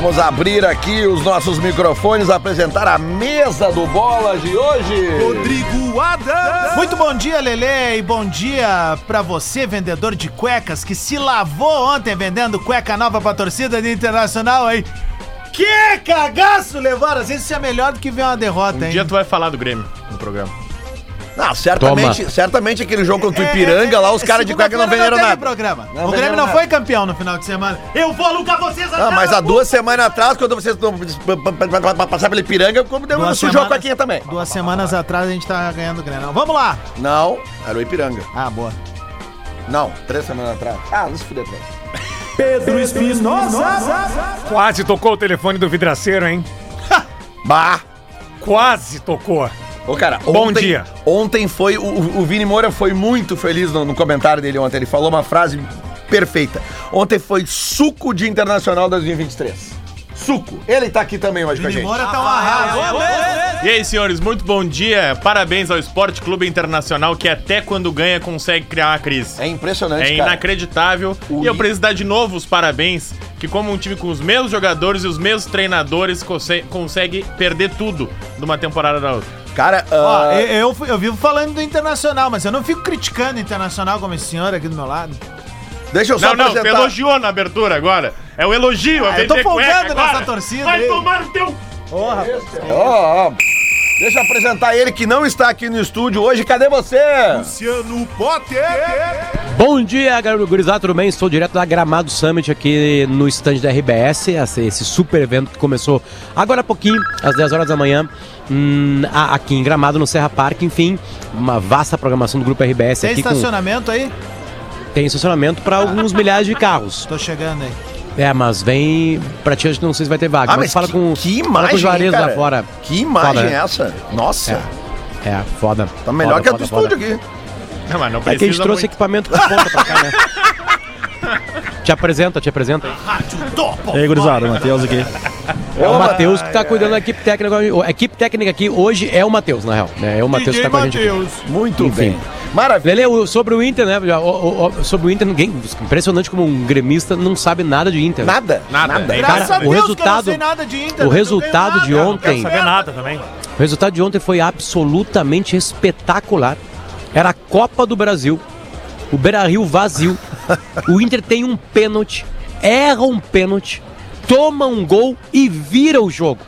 Vamos abrir aqui os nossos microfones, apresentar a mesa do Bola de hoje. Rodrigo Adams. Muito bom dia, Lele, e bom dia pra você, vendedor de cuecas, que se lavou ontem vendendo cueca nova pra torcida de Internacional aí. Que cagaço levaram! Às vezes isso é melhor do que ver uma derrota, Um hein? dia tu vai falar do Grêmio no programa. Não, certamente, certamente aquele jogo contra o É, Ipiranga, lá os caras de cueca não venderam nada. programa. Não o Grêmio não nada. foi campeão no final de semana. Eu vou alugar vocês Ah, mas há duas semanas atrás, quando vocês não passar pela Ipiranga, como deu Duas sujou a cuequinha também. Duas semanas atrás a gente tava ganhando o Grêmio. Vamos lá! Não, era o Ipiranga. Ah, boa. Não, três semanas atrás. Ah, não se fuder atrás. Pedro Espinosa! Quase tocou o telefone do vidraceiro, hein? Bah! Quase tocou. Ô, cara, Bom ontem, dia. Ontem foi. O, o Vini Moura foi muito feliz no, no comentário dele ontem. Ele falou uma frase perfeita. Ontem foi suco de Internacional 2023. Suco. Ele tá aqui também hoje com a gente. Moura tá um arraso. E aí, senhores, muito bom dia. Parabéns ao Esporte Clube Internacional, que até quando ganha consegue criar uma crise. É impressionante, É cara. inacreditável. E eu preciso dar de novo os parabéns, que como um time com os mesmos jogadores e os mesmos treinadores conse- consegue perder tudo de uma temporada da outra. Cara, Ó, ah, eu, eu, eu vivo falando do Internacional, mas eu não fico criticando o Internacional como esse senhor aqui do meu lado. deixa eu só Não, não, tu apresentar. elogiou na abertura agora. É o elogio, a Ah, eu tô folgando nessa torcida Vai aí. tomar no teu... Ó, ó. Deixa eu apresentar ele que não está aqui no estúdio hoje. Cadê você? Luciano Potter. Bom dia, galera gurizada, tudo bem? Estou direto da Gramado Summit aqui no stand da RBS, esse esse super evento que começou agora há pouquinho, às 10 horas da manhã, hum, aqui em Gramado, no Serra Park, enfim, uma vasta programação do Grupo RBS Tem aqui com estacionamento aí? tem estacionamento para alguns milhares de carros. Tô chegando aí. É, mas vem pra ti, acho que não sei se vai ter vaga, Ah, mas, mas fala que, com, que fala com imagem, os Juarez cara. lá fora. Que imagem Foda, é essa? Nossa. É, é, foda. Tá melhor Foda, que a do foda, estúdio aqui. Não, mas não É que a gente precisa trouxe muito. equipamento de ponta pra cá, né? te apresenta, te apresenta. E aí, gurizada, Matheus aqui. É o Matheus que tá cuidando da equipe técnica. A equipe técnica aqui hoje é o Matheus, na real. né? É o Matheus que tá com a gente. Aqui. Muito Enfim. bem. Maravilha. Lele, o- sobre o Inter, né? já, o- o- sobre o Inter, ninguém. Impressionante como um gremista não sabe nada de Inter. Nada. Nada. É, Graças Cara, a o Deus que eu não resultado- sei nada de Inter. o resultado de ontem- não quero saber nada também. O resultado de ontem foi absolutamente espetacular. Era a Copa do Brasil. O Beira Rio vazio. O Inter tem um pênalti, erra um pênalti, toma um gol e vira o jogo.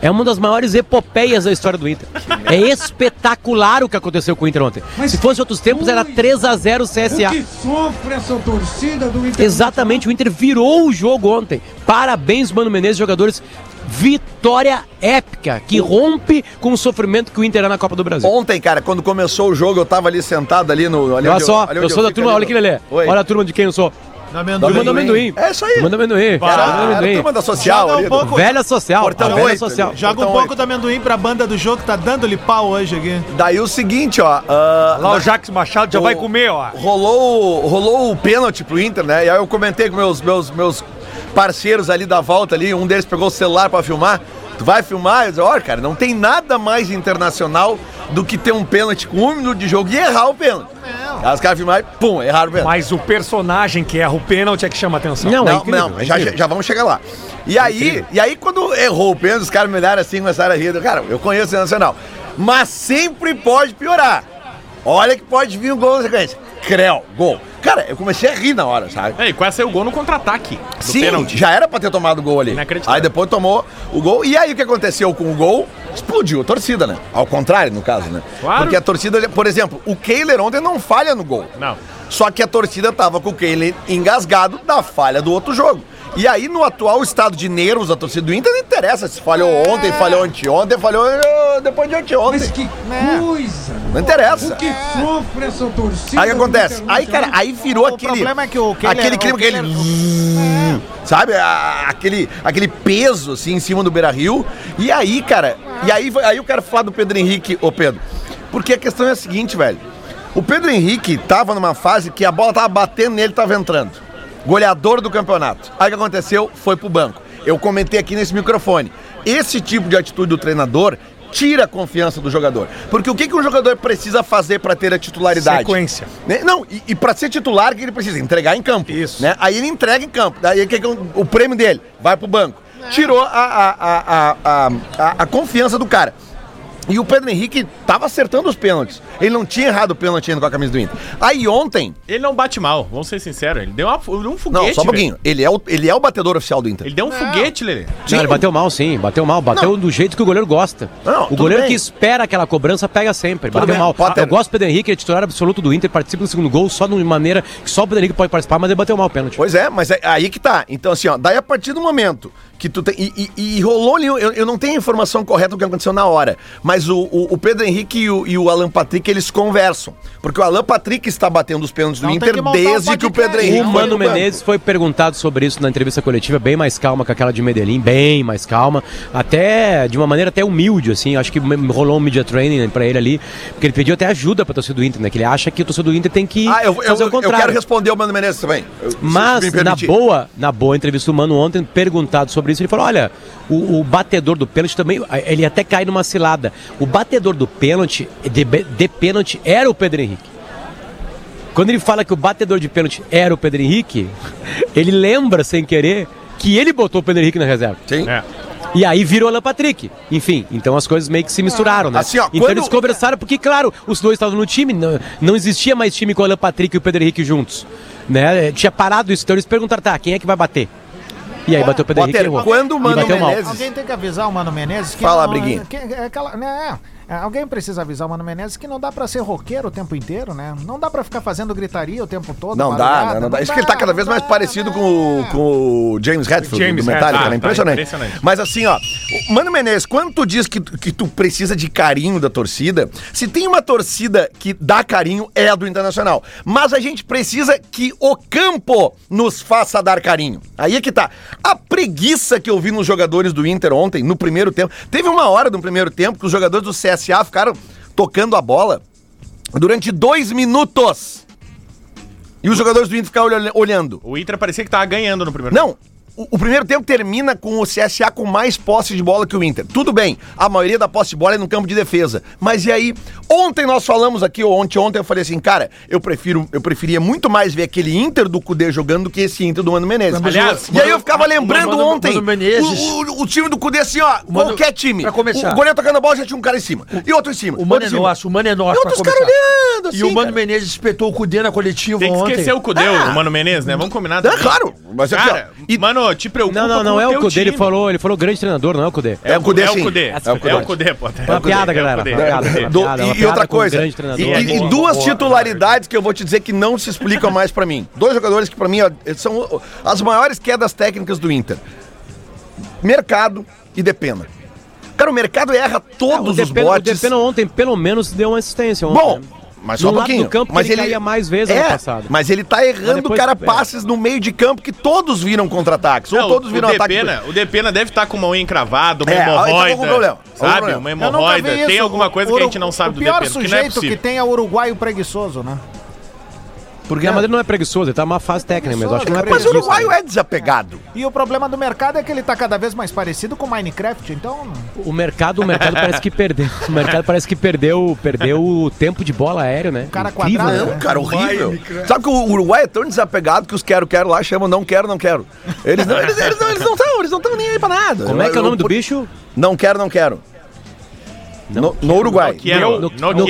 É uma das maiores epopeias da história do Inter. É espetacular o que aconteceu com o Inter ontem. Se fosse outros tempos, era 3 a 0 CSA. que sofre essa torcida do Inter. Exatamente, o Inter virou o jogo ontem. Parabéns, Mano Menezes, jogadores. Vitória épica, que rompe com o sofrimento que o Inter é na Copa do Brasil. Ontem, cara, quando começou o jogo, eu tava ali sentado ali no. Ali Olha só, eu onde sou da fico turma, ali olha aqui, Lelê. Oi. Olha a turma de quem eu sou. Do amendoim. Turma do amendoim. É isso aí. Turma do amendoim. Era, era amendoim. turma da social Joga um pouco- Velha social. Portão a velha oito social. ali. Joga um Então, pouco oito. do amendoim pra banda do jogo que tá dando-lhe pau hoje aqui. Daí o seguinte, ó. ah, Lá o Jacques Machado já O- vai comer, ó. rolou, rolou o pênalti pro Inter, né? E aí eu comentei com meus, meus, meus parceiros ali da volta ali, um deles pegou o celular pra filmar. Tu vai filmar? Eu disse, olha, cara, não tem nada mais internacional do que ter um pênalti com um minuto de jogo e errar o pênalti. Aí os caras filmaram e pum, erraram o pênalti. Mas o personagem que erra o pênalti é que chama atenção. Não, é Não, incrível, não, é já, já vamos chegar lá. E aí, e aí, quando errou o pênalti, os caras me olharam assim, começaram a rir. Cara, eu conheço o Nacional. Mas sempre pode piorar. Olha que pode vir um gol na sequência. Creu, gol. Cara, eu comecei a rir na hora, sabe? É, e quase saiu o gol no contra-ataque. do Sim, pênalti. já era pra ter tomado o gol ali. Inacreditável. Aí depois tomou o gol. E aí o que aconteceu com o gol? Explodiu a torcida, né? Ao contrário, no caso, né? Claro. Porque a torcida, por exemplo, o Kehler ontem não falha no gol. Não. Só que a torcida tava com o Kehler engasgado da falha do outro jogo. E aí, no atual estado de nervos da torcida do Inter, não interessa se falhou ontem, falhou anteontem, falhou eh, depois de Mas anteontem. que coisa! Não interessa. O que sofre essa torcida? Aí que acontece? Aí, cara, aí virou O aquele. problema é que o Kehler- aquele clima, o Kehler- aquele. Sabe? Aquele, aquele peso, assim, em cima do Beira Rio. E aí, cara, e aí, aí eu quero falar do Pedro Henrique, ô Pedro. Porque a questão é a seguinte, velho. O Pedro Henrique tava numa fase que a bola tava batendo nele, tava entrando. Goleador do campeonato. Aí o que aconteceu? Foi pro banco. Eu comentei aqui nesse microfone. Esse tipo de atitude do treinador tira a confiança do jogador. Porque o que, que um jogador precisa fazer para ter a titularidade? Sequência. Né? Não, e, e para ser titular, o que ele precisa? Entregar em campo. Isso. Né? Aí ele entrega em campo. Daí o que que é o, o prêmio dele? Vai pro banco. tirou a, a, a, a, a, a- a confiança do cara. E o Pedro Henrique tava acertando os pênaltis. Ele não tinha errado o pênalti ainda com a camisa do Inter. Aí ontem, Ele não bate mal, vamos ser sinceros. Ele deu uma, um foguete. não, só um pouquinho, ele é o, ele é o batedor oficial do Inter. Ele deu um foguete, Lelê. Não, ele bateu mal, sim. Bateu mal. Bateu do jeito que o goleiro gosta. Não, o tudo goleiro bem. que espera aquela cobrança pega sempre. bateu bem, mal. Potter. Eu gosto do Pedro Henrique, ele é titular absoluto do Inter, participa do segundo gol só de uma maneira que só o Pedro Henrique pode participar, mas ele bateu mal o pênalti. Pois é, mas é aí que tá. Então, assim, ó, daí a partir do momento que tu tem. E, e- e rolou ali, eu, eu não tenho a informação correta do que aconteceu na hora, mas o, o- o Pedro Henrique e o, e o Alan Patrick, eles conversam. Porque o Alan Patrick está batendo os pênaltis do Não, Inter que um desde que o. Pedro Henrique. O foi Mano. Menezes foi perguntado sobre isso na entrevista coletiva, bem mais calma que aquela de Medellín, bem mais calma, até de uma maneira até humilde, assim. Acho que rolou um media training pra ele ali, porque ele pediu até ajuda pra torcida do Inter, né? Que ele acha que o torcedor do Inter tem que Ah, eu, eu, fazer o eu contrário. quero responder o Mano Menezes também. eu- Mas, me na boa, na boa entrevista do Mano ontem, perguntado sobre isso, ele falou: olha, o, o batedor do pênalti também, ele até cai numa cilada. O batedor do pênalti, de, de pênalti, era o Pedro Henrique. Quando ele fala que o batedor de pênalti era o Pedro Henrique, ele lembra, sem querer, que ele botou o Pedro Henrique na reserva. Sim. É. E aí virou Alan Patrick. Enfim, então as coisas meio que se misturaram, né? Assim, ó, então quando- eles conversaram, porque, claro, os dois estavam no time, não, não existia mais time com o Alan Patrick e o Pedro Henrique juntos. Né? Tinha parado isso, então eles perguntaram, tá, quem é que vai bater? E aí bateu o Pedro Henrique quando o Mano. Menezes. Alguém tem que avisar o Mano Menezes que. Fala, não- Briguinha. que- é aquela- né, é, alguém precisa avisar o Mano Menezes que não dá pra ser roqueiro o tempo inteiro, né? Não dá pra ficar fazendo gritaria o tempo todo. Não dá, barulhada, né? Não dá. Isso que ele tá cada vez não mais dá, parecido né? com o, com o James Hetfield James do Metallica, né? Ah, Impressionante. tá, impressionante. Mas assim, ó, Mano Menezes, quando tu diz que, tu- que tu precisa de carinho da torcida, se tem uma torcida que dá carinho, é a do Internacional. Mas a gente precisa que o campo nos faça dar carinho. Aí é que tá. A preguiça que eu vi nos jogadores do Inter ontem, no primeiro tempo. Teve uma hora no primeiro tempo que os jogadores do CSA ficaram tocando a bola durante dois minutos. E os jogadores do Inter ficaram olha- olhando. O Inter parecia que tava ganhando no primeiro Não, o, o primeiro tempo termina com o CSA com mais posse de bola que o Inter. Tudo bem, a maioria da posse de bola é no campo de defesa. Mas e aí? Ontem nós falamos aqui, ou ontem, ontem eu falei assim, cara, eu prefiro, eu preferia muito mais ver aquele Inter do Cudê jogando do que esse Inter do Mano Menezes. Aliás, e aí eu ficava lembrando Mano- ontem Mano Menezes- o, o- o time do Cudê assim, ó, Mano- qualquer time. pra começar. O goleiro tocando a bola já tinha um cara em cima. E outro em cima. O Mano é nosso, o Mano é nosso E outros caras olhando assim, E o Mano cara. Menezes espetou o Cudê na coletiva Tem que ontem. esquecer o Cudê, Ah. o Mano Menezes, né? Vamos combinar É claro, mas aqui, Cara, ó, e- mano, te preocupa Não, não, com não é o Cudê, ele falou, ele falou grande treinador, não é o Cudê. É o Cudê, É sim. o Cudê. É o É Cudê. o Cudê, pô. Uma piada, galera. Uma piada, piada, e, outra coisa, e, É, duas titularidades que eu vou te dizer que não se explicam mais pra mim. Dois jogadores que pra mim são as maiores quedas técnicas do Inter. Mercado e Depena. Cara, o mercado erra todos o os Depena, o botes. Depena ontem, pelo menos, deu uma assistência. Ontem, Bom, né? Mas só No um lado pouquinho. do campo que mas ele caía mais vezes é, ano passado. Mas ele tá errando, depois- cara, é. passes no meio de campo que todos viram contra-ataques. Ou Não, todos o viram ataque. Depena, o Depena deve estar com uma unha encravada, uma É, é hemorroida. algum problema. Algum Sabe? problema. Uma hemorroida. Tem alguma coisa que a gente não O- sabe do O pior Depena, que não é sujeito que tem é o uruguaio preguiçoso, né? Porque Não, mas ele não é preguiçoso, ele tá numa fase técnica mesmo. Acho que não é Mas o uruguaio é desapegado. E o problema do mercado é que ele tá cada vez mais parecido com Minecraft, então. O mercado, o mercado parece que perdeu. O mercado parece que perdeu, perdeu o tempo de bola aéreo, né? cara Incrível, quadrado, né? Não, cara, horrível. Sabe que o Uruguai é tão desapegado que os quero-quero lá chamam não quero, não quero. Eles não eles, eles não eles não estão, eles não estão nem aí pra nada. Como é que é o nome do Eu- bicho? Não quero, não quero. No Não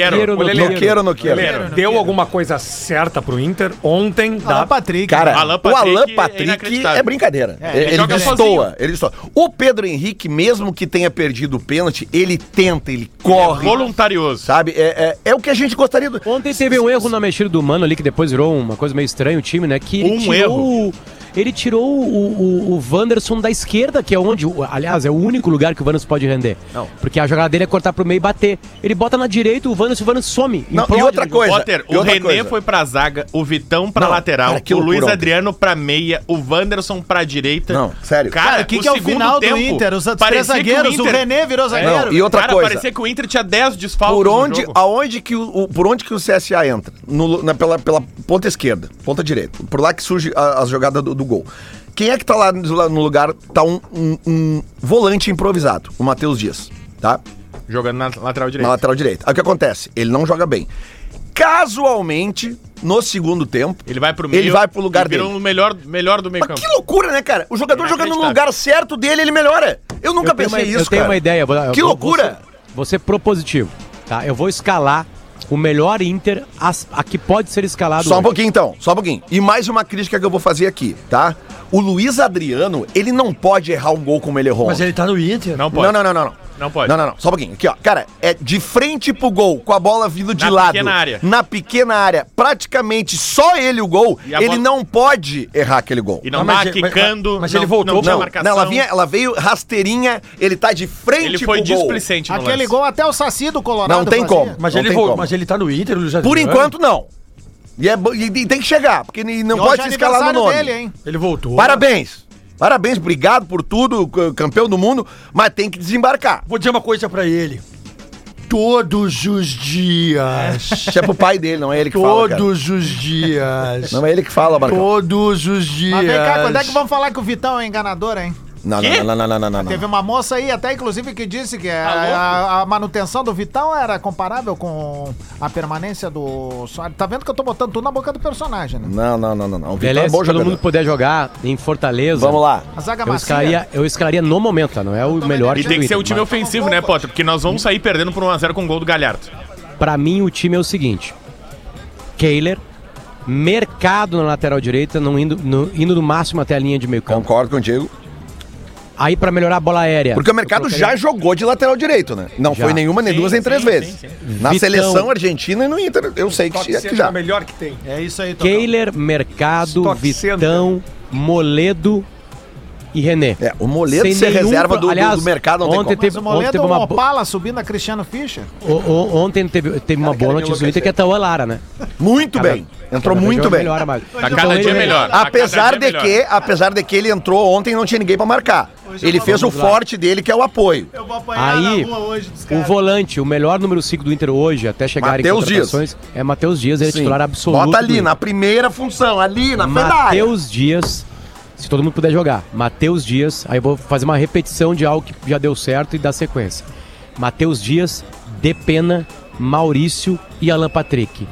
quero, não quero. Quero. Deu alguma coisa certa pro Inter ontem? Alan Dá... Patrick. Cara, Alan o Patrick Alan é Patrick é, inacreditável. brincadeira. É, ele ele destoa, ele destoa. O Pedro Henrique, mesmo que tenha perdido o pênalti, ele tenta, ele corre. Voluntarioso. Sabe? É, é, é o que a gente gostaria do. Ontem teve um erro na mexida do Mano ali, que depois virou uma coisa meio estranha o time, né? Que Um tirou erro. o- Ele tirou o, o, o Wanderson da esquerda, que é onde, o- aliás, é o único lugar que o Wanderson pode render. Não. Porque a jogada dele é cortar pro meio e bater. Ele bota na direita o Wanderson, o Wanderson some. Não, implode e outra coisa. Potter, e o outra René coisa. foi pra zaga, o Vitão pra Não, lateral, cara, que o Luiz Adriano pra meia, o Wanderson pra direita. Não, sério. Cara, o que, que é o final tempo, do Inter? Os três zagueiros, o, Inter- René virou zagueiro. Não, e outra Cara, coisa. parecia que o Inter tinha 10 desfalques Por no onde, jogo. aonde que o, o- por onde que o CSA entra? No- na- pela, pela ponta esquerda, ponta direita. Por lá que surge a, as jogadas do, do gol. Quem é que tá lá no lugar? Tá um, um- um volante improvisado, o Matheus Dias, tá? Jogando na lateral Na direita. lateral direita. Aí o que acontece? Ele não joga bem. casualmente, no segundo tempo, Ele vai pro meio. Ele vai pro lugar e virou dele. o melhor, melhor do meio Mas campo. que loucura, né, cara? O jogador jogando no lugar certo dele, ele melhora. Eu nunca Eu tenho pensei uma, isso, eu tenho cara. uma ideia. vou- eu Que vou- loucura. Vou ser, vou ser propositivo, tá? Eu vou escalar o melhor Inter as- a que pode ser escalado Só um hoje. pouquinho então, só um pouquinho. E mais uma crítica que eu vou fazer aqui, tá? O Luiz Adriano, ele não pode errar um gol como ele errou. Mas ele tá no Inter. Não pode. Não, não, não, não, não. Não pode. Não, não, não. Só um pouquinho. Aqui, ó. Cara, é de frente pro gol, com a bola vindo de Na lado. pequena área. Na pequena área. Praticamente só ele o gol. Ele bola- não pode errar aquele gol. E não Mas- tá mas- mas- quicando. mas não- ele voltou, Não Não, marcação. não ela, vinha, ela veio rasteirinha, ele tá de frente Ele foi pro gol. displicente no Aquele lance. gol até o Saci do Colorado Não tem fazia. como. Mas, Não ele tem como. mas ele tá no Inter, Luiz Por enquanto, não. E, é, bo- e- tem que chegar, porque não E pode se escalar no nome. dele, hein? Ele voltou. Parabéns. Parabéns, obrigado por tudo, campeão do mundo, mas tem que desembarcar. Vou dizer uma coisa pra ele. Todos os dias. Isso é pro pai dele, não é ele que fala. cara. Todos os dias. Não é ele que fala, Marcão. Todos os dias. Mas vem cá, quando é que vão falar que o Vitão é enganador, hein? Não, não, não, não, não, não, não, não. Teve uma moça aí, até inclusive, que disse que a, a- a manutenção do Vitão era comparável com a permanência do Soares. Tá vendo que eu tô botando tudo na boca do personagem, né? Não, não, não, não, não. O Vitor Beleza, é bom se todo jogador. mundo puder jogar em Fortaleza. Vamos lá. A zaga Eu macia. escalaria, eu escalaria no momento, tá? Não é o melhor E tem que ser o time Inter, ofensivo, né, Potter? Porque nós vamos sair perdendo por 1x0 com o gol do Galhardo. mas Pra mim, o time é o seguinte: Kehler, Mercado na lateral direita, não indo, no, indo no máximo até a linha de meio campo. Concordo contigo. Aí, pra melhorar a bola aérea. Porque o mercado já jogou de lateral direito, né? Não Já. foi nenhuma, nem Sim, duas, nem sim, três sim, vezes. sim. Na Vitão. seleção argentina e no Inter, eu sei que, é que Center é já. o melhor que tem. É isso aí. Kehler, Mercado, Stock Vitão, Moledo e René. É, o Moledo Sem ser nenhum reserva do, aliás, do mercado não ontem tem como. teve- Mas o Moledo teve é uma um Opala subindo a Cristiano Fischer. O- o- ontem teve, teve uma boa notícia do Inter que é Tauan Lara, né? Muito Cada- bem. Entrou cada muito jogo bem. Melhora mais. Tá cada dia melhor. Tá Apesar cada de que, melhor. apesar de que ele entrou ontem e não tinha ninguém pra marcar. Ele fez o forte dele, que é o apoio. Eu vou apanhar Aí, na rua hoje dos o caras. volante, o melhor número 5 do Inter hoje, até chegar em Matheus contratações, é Matheus Dias, ele é titular absoluto. Bota ali, na primeira função, ali, na área. Matheus Dias, se todo mundo puder jogar, Matheus Dias, aí eu vou fazer uma repetição de algo que já deu certo e dar sequência. Matheus Dias, Depena, Maurício e Alan Patrick.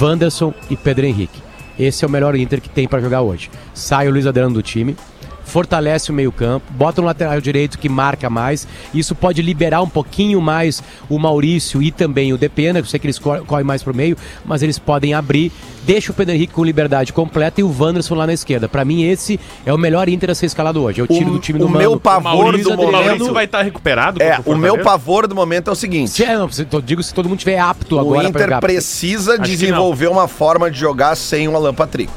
Wanderson e Pedro Henrique. Esse é o melhor Inter que tem pra jogar hoje. Sai o Luiz Adriano do time, fortalece o meio-campo, bota um lateral direito que marca mais. Isso pode liberar um pouquinho mais o Maurício e também o Depena, que eu sei que eles cor- correm mais pro meio, mas eles podem abrir. Deixa o Pedro Henrique com liberdade completa e o Wanderson lá na esquerda. Pra mim, esse é o melhor Inter a ser escalado hoje. Eu tiro O- do time do o meu pavor Luiz do momento- Maurício vai estar recuperado? É, o meu pavor do momento é o seguinte. Se, é, não, se- eu digo se todo mundo tiver apto O agora pra Inter jogar. precisa desenvolver uma forma de jogar sem o Alan Patrick.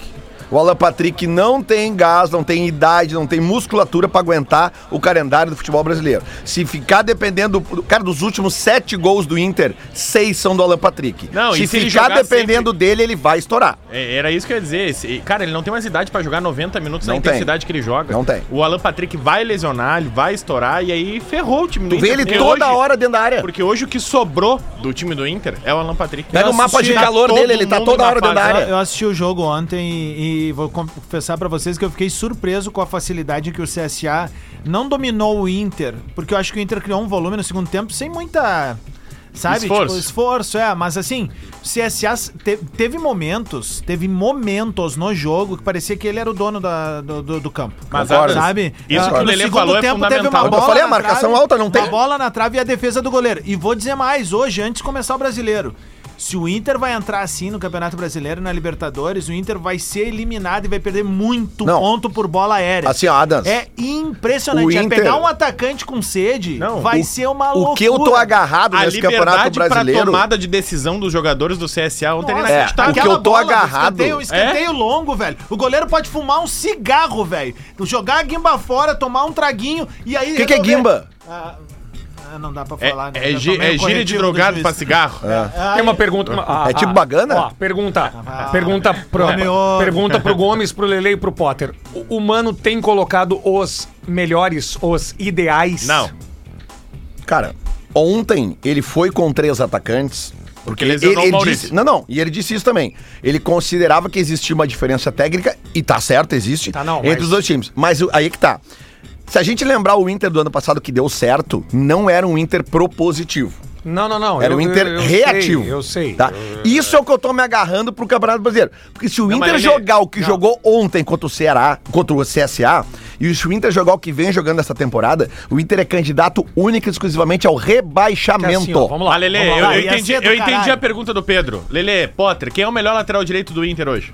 O Alan Patrick não tem gás, não tem idade, não tem musculatura pra aguentar o calendário do futebol brasileiro. Se ficar dependendo. do- Cara, dos últimos sete gols do Inter, seis são do Alan Patrick. Não, se se ele ficar dependendo dele, ele vai estourar. É, Era isso que eu ia dizer. Esse- Cara, ele não tem mais idade pra jogar 90 minutos na Não tem. intensidade que ele joga. Não tem. O Alan Patrick vai lesionar, ele vai estourar e aí ferrou o time do Tu vê Inter. ele porque toda hoje- hora dentro da área. Porque hoje o que sobrou do time do Inter é o Alan Patrick. Pega o mapa de calor todo dele, ele tá toda na hora dentro da área. Eu assisti o jogo ontem e, e vou confessar pra vocês que eu fiquei surpreso com a facilidade que o CSA não dominou o Inter, porque eu acho que o Inter criou um volume no segundo tempo sem muita. Sabe? Esforço. Tipo, esforço, é. Mas assim, o CSA te- teve momentos, teve momentos no jogo que parecia que ele era o dono da- do, do- do campo. Mas. Adams, Sabe? Isso Ah, que o no Lelê segundo falou é tempo teve fundamental. uma Eu falei, a marcação trave, alta não tem. Uma bola na trave e a defesa do goleiro. E vou dizer mais, hoje, antes de começar o brasileiro. Se o Inter vai entrar assim no Campeonato Brasileiro na Libertadores, o Inter vai ser eliminado e vai perder muito Não. ponto por bola aérea. Assim, ó, Adams. É impressionante. O É Inter- pegar um atacante com sede, Não, vai o- ser uma O loucura. que eu tô agarrado A nesse campeonato brasileiro. tomada de decisão dos jogadores do CSA ontem Nossa, É, inacreditável. o que eu tô bola do agarrado- Escanteio, escanteio longo, velho. O goleiro pode fumar um cigarro, velho. Jogar a guimba fora, tomar um traguinho e aí. O que, que é guimba? Ah, não dá pra É, falar, né? é, gi- é gíria de drogado pra cigarro. Ah, Tem uma pergunta. É tipo bagana? Ó, pergunta. Ah, pergunta, pro, ovo. pergunta pro Gomes, pro Lele e pro Potter. O, o Mano tem colocado os melhores, os ideais? Não. Cara, ontem ele foi com três atacantes. Porque ele, lesionou o Maurício. disse. Não, não. E ele disse isso também. Ele considerava que existia uma diferença técnica, e tá certo, existe, Tá, não, entre mas- os dois times. Mas o- aí é que tá. Se a gente lembrar o Inter do ano passado que deu certo, não era um Inter propositivo. Não, não, não. Era eu- o Inter eu- eu reativo. sei, eu sei. Tá? Isso é o que eu tô me agarrando pro Campeonato Brasileiro. Porque se o Não, Inter jogar o que não. jogou ontem contra o Ceará, contra o CSA, e se o Inter jogar o que vem jogando essa temporada, o Inter é candidato único e exclusivamente ao rebaixamento. Assim, ó, vamos lá. Ah, Lele, vamos eu, entendi, eu entendi a pergunta do Pedro. Lele, Potter, quem é o melhor lateral direito do Inter hoje?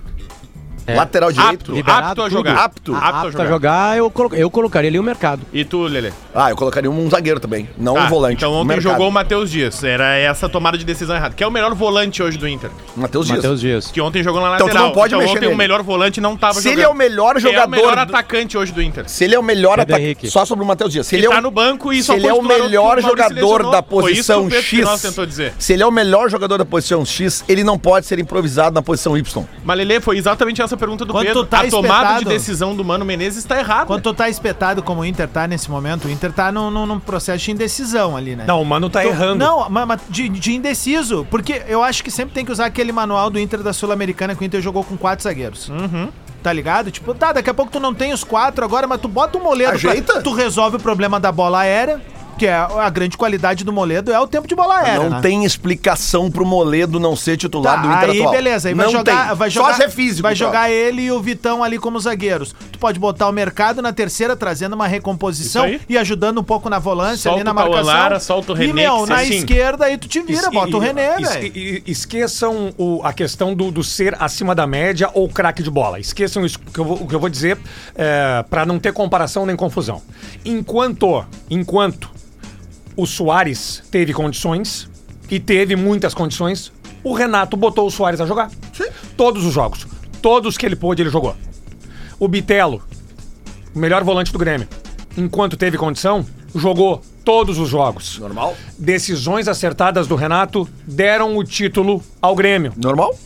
Lateral direito. Apto, Liberado apto a jogar. Apto. Apto a Pra jogar. jogar, eu, colo- eu colocaria ali o mercado. E tu, Lele? Ah, eu colocaria um zagueiro também, não um Tá, volante. Então um ontem mercado. jogou o Matheus Dias. Era essa tomada de decisão errada. Quem é o melhor volante hoje do Inter? Matheus Dias. Matheus Dias. Que ontem jogou na Então lateral. tu não pode mexer ontem nele. o melhor volante não tava Se jogando. ele é o melhor Quem é o jogador melhor atacante hoje do Inter? Se ele é o melhor atacante. Henrique. Só sobre o Matheus Dias. Se Ele ele é tá o no banco e se só ele é o melhor jogador da que posição X. Espinosa tentou dizer. Se ele é o melhor jogador da posição X, ele não pode ser improvisado na posição Y. Mas, Lele, foi exatamente essa pergunta do Quando Pedro. tu tá a tomada de espetado- decisão do Mano Menezes está errada. Quando tu tá espetado como o Inter tá nesse momento, o Inter tá num, num- num processo de indecisão ali, né? Não, o Mano tá Então, errando. Não, mas, de, de indeciso. Porque eu acho que sempre tem que usar aquele manual do Inter da Sul-Americana que o Inter jogou com quatro zagueiros. Uhum. Tá ligado? Tipo, tá, daqui a pouco tu não tem os quatro agora, mas tu bota o Moledo. pra- Ajeita. tu resolve o problema da bola aérea, que é a grande qualidade do Moledo, é o tempo de bola aérea. não né? tem explicação pro Moledo não ser titular Tá, do Inter aí atual. beleza, aí vai não jogar, tem. vai jogar, Só se é físico. vai só. jogar ele e o Vitão ali como zagueiros. Tu pode botar o mercado na terceira trazendo uma recomposição e ajudando um pouco na volância Solta ali na o Cauã marcação. Lara, solta o René, E meu, na assim- esquerda aí tu te vira, bota o e- René, velho. Esqueçam o- a questão do, do ser acima da média ou craque de bola. Esqueçam isso que eu vou, o que eu vou dizer é, para não ter comparação nem confusão. Enquanto, enquanto o Soares teve condições e teve muitas condições, o Renato botou o Soares a jogar. Todos os jogos. Todos que ele pôde, ele jogou. O Bitelo, o melhor volante do Grêmio, enquanto teve condição, jogou todos os jogos. Normal? Decisões acertadas do Renato deram o título ao Grêmio. Normal?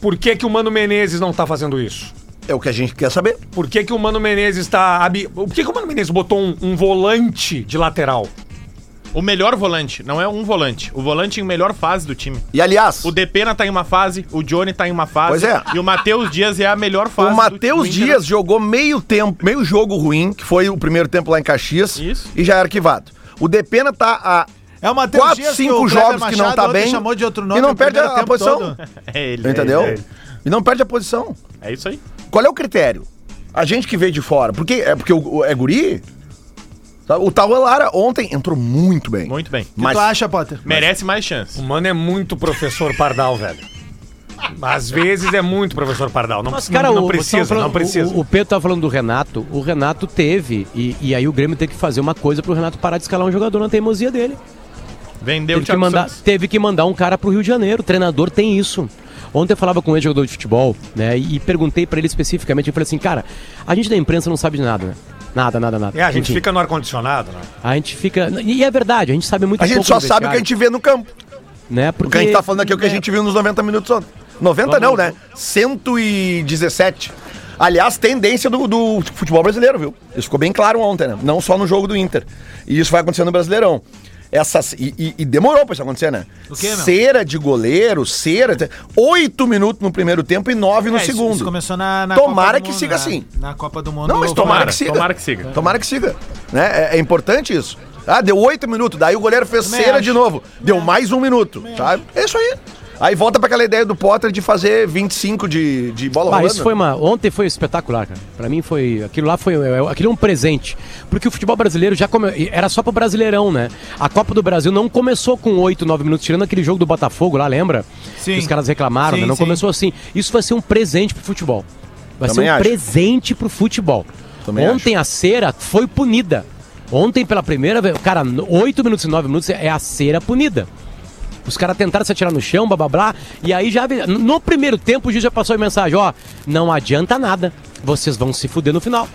Por que, que o Mano Menezes não tá fazendo isso? É o que a gente quer saber. Por que, que o Mano Menezes tá. abi- Por que, que o Mano Menezes botou um, um volante de lateral? O melhor volante, não é um volante. O volante em melhor fase do time. E aliás, O Depena tá em uma fase, o Johnny tá em uma fase. Pois é. E o Matheus Dias é a melhor fase. o do- Matheus Inter. Dias jogou meio tempo, meio jogo ruim, que foi o primeiro tempo lá em Caxias, Isso. e já é arquivado. O Depena tá a É o Matheus quatro, Dias cinco o Kleber jogos que não Machado tá ontem bem chamou de outro nome e não o perde primeiro a, tempo posição. todo. É ele. Entendeu? É, ele. E não perde a posição. É isso aí. Qual é o critério? A gente que veio de fora, porque é porque o, o- é guri? Sabe? O Tauan Lara ontem entrou muito bem. Muito bem. O que Mas tu acha, Potter? Merece mais chance. O Mano é muito professor Pardal, velho. Às vezes é muito professor Pardal. Não, Mas, não- cara, não, o, precisa, tavam não falando- precisa. O, o Pedro tava falando do Renato. O Renato teve, e, e aí o Grêmio tem que fazer uma coisa pro Renato parar de escalar um jogador na teimosia dele. Vendeu o Teve que, Thiago mandar, Santos. teve que mandar um cara pro Rio de Janeiro. O treinador tem isso. Ontem eu falava com um ex-jogador de futebol, né? E, e perguntei pra ele especificamente. Eu falei assim, cara, a gente da imprensa não sabe de nada, né? Nada, nada, nada. É, a gente Enfim, fica no ar-condicionado, né? A gente fica. E é verdade, a gente sabe muito a gente só sabe o que a gente vê no campo. Né? O Porque, que a gente tá falando aqui é o que a gente viu nos 90 minutos ontem. 90 não, né? 117. Aliás, tendência do, do futebol brasileiro, viu? Isso ficou bem claro ontem, né? Não só no jogo do Inter. E isso vai acontecer no Brasileirão. Essas, e, e- e demorou pra isso acontecer, né? O quê, meu? cera de goleiro, cera. Oito minutos no primeiro tempo e nove no É, isso- segundo. Isso começou na, na Tomara Copa do que Mundo, siga né? assim. Na Copa do Mundo. Não, mas tomara, que siga. tomara que siga. Tomara que siga. Né? É, é importante isso. Ah, deu oito minutos, daí o goleiro fez Também cera acho. de novo. Deu mais um minuto, sabe? É isso aí. Aí volta pra aquela ideia do Potter de fazer 25 de, de bola Ah, rolando. isso foi uma. Ontem foi espetacular, cara. Pra mim foi. Aquilo lá foi. é, Aquilo é um presente. Porque o futebol brasileiro já come... era só pro Brasileirão, né? A Copa do Brasil não começou com 8, 9 minutos, tirando aquele jogo do Botafogo lá, lembra? Sim. Que os caras reclamaram, Sim, né? Não sim. começou assim. Isso vai ser um presente pro futebol. Vai Também ser um acho. presente pro futebol. Também Ontem a cera foi punida. Ontem, pela primeira vez, cara, 8 minutos e 9 minutos é a cera punida. Os caras tentaram se atirar no chão, blá blá blá. E aí já. No primeiro tempo o juiz já passou a mensagem: ó, não adianta nada. Vocês vão se fuder no final.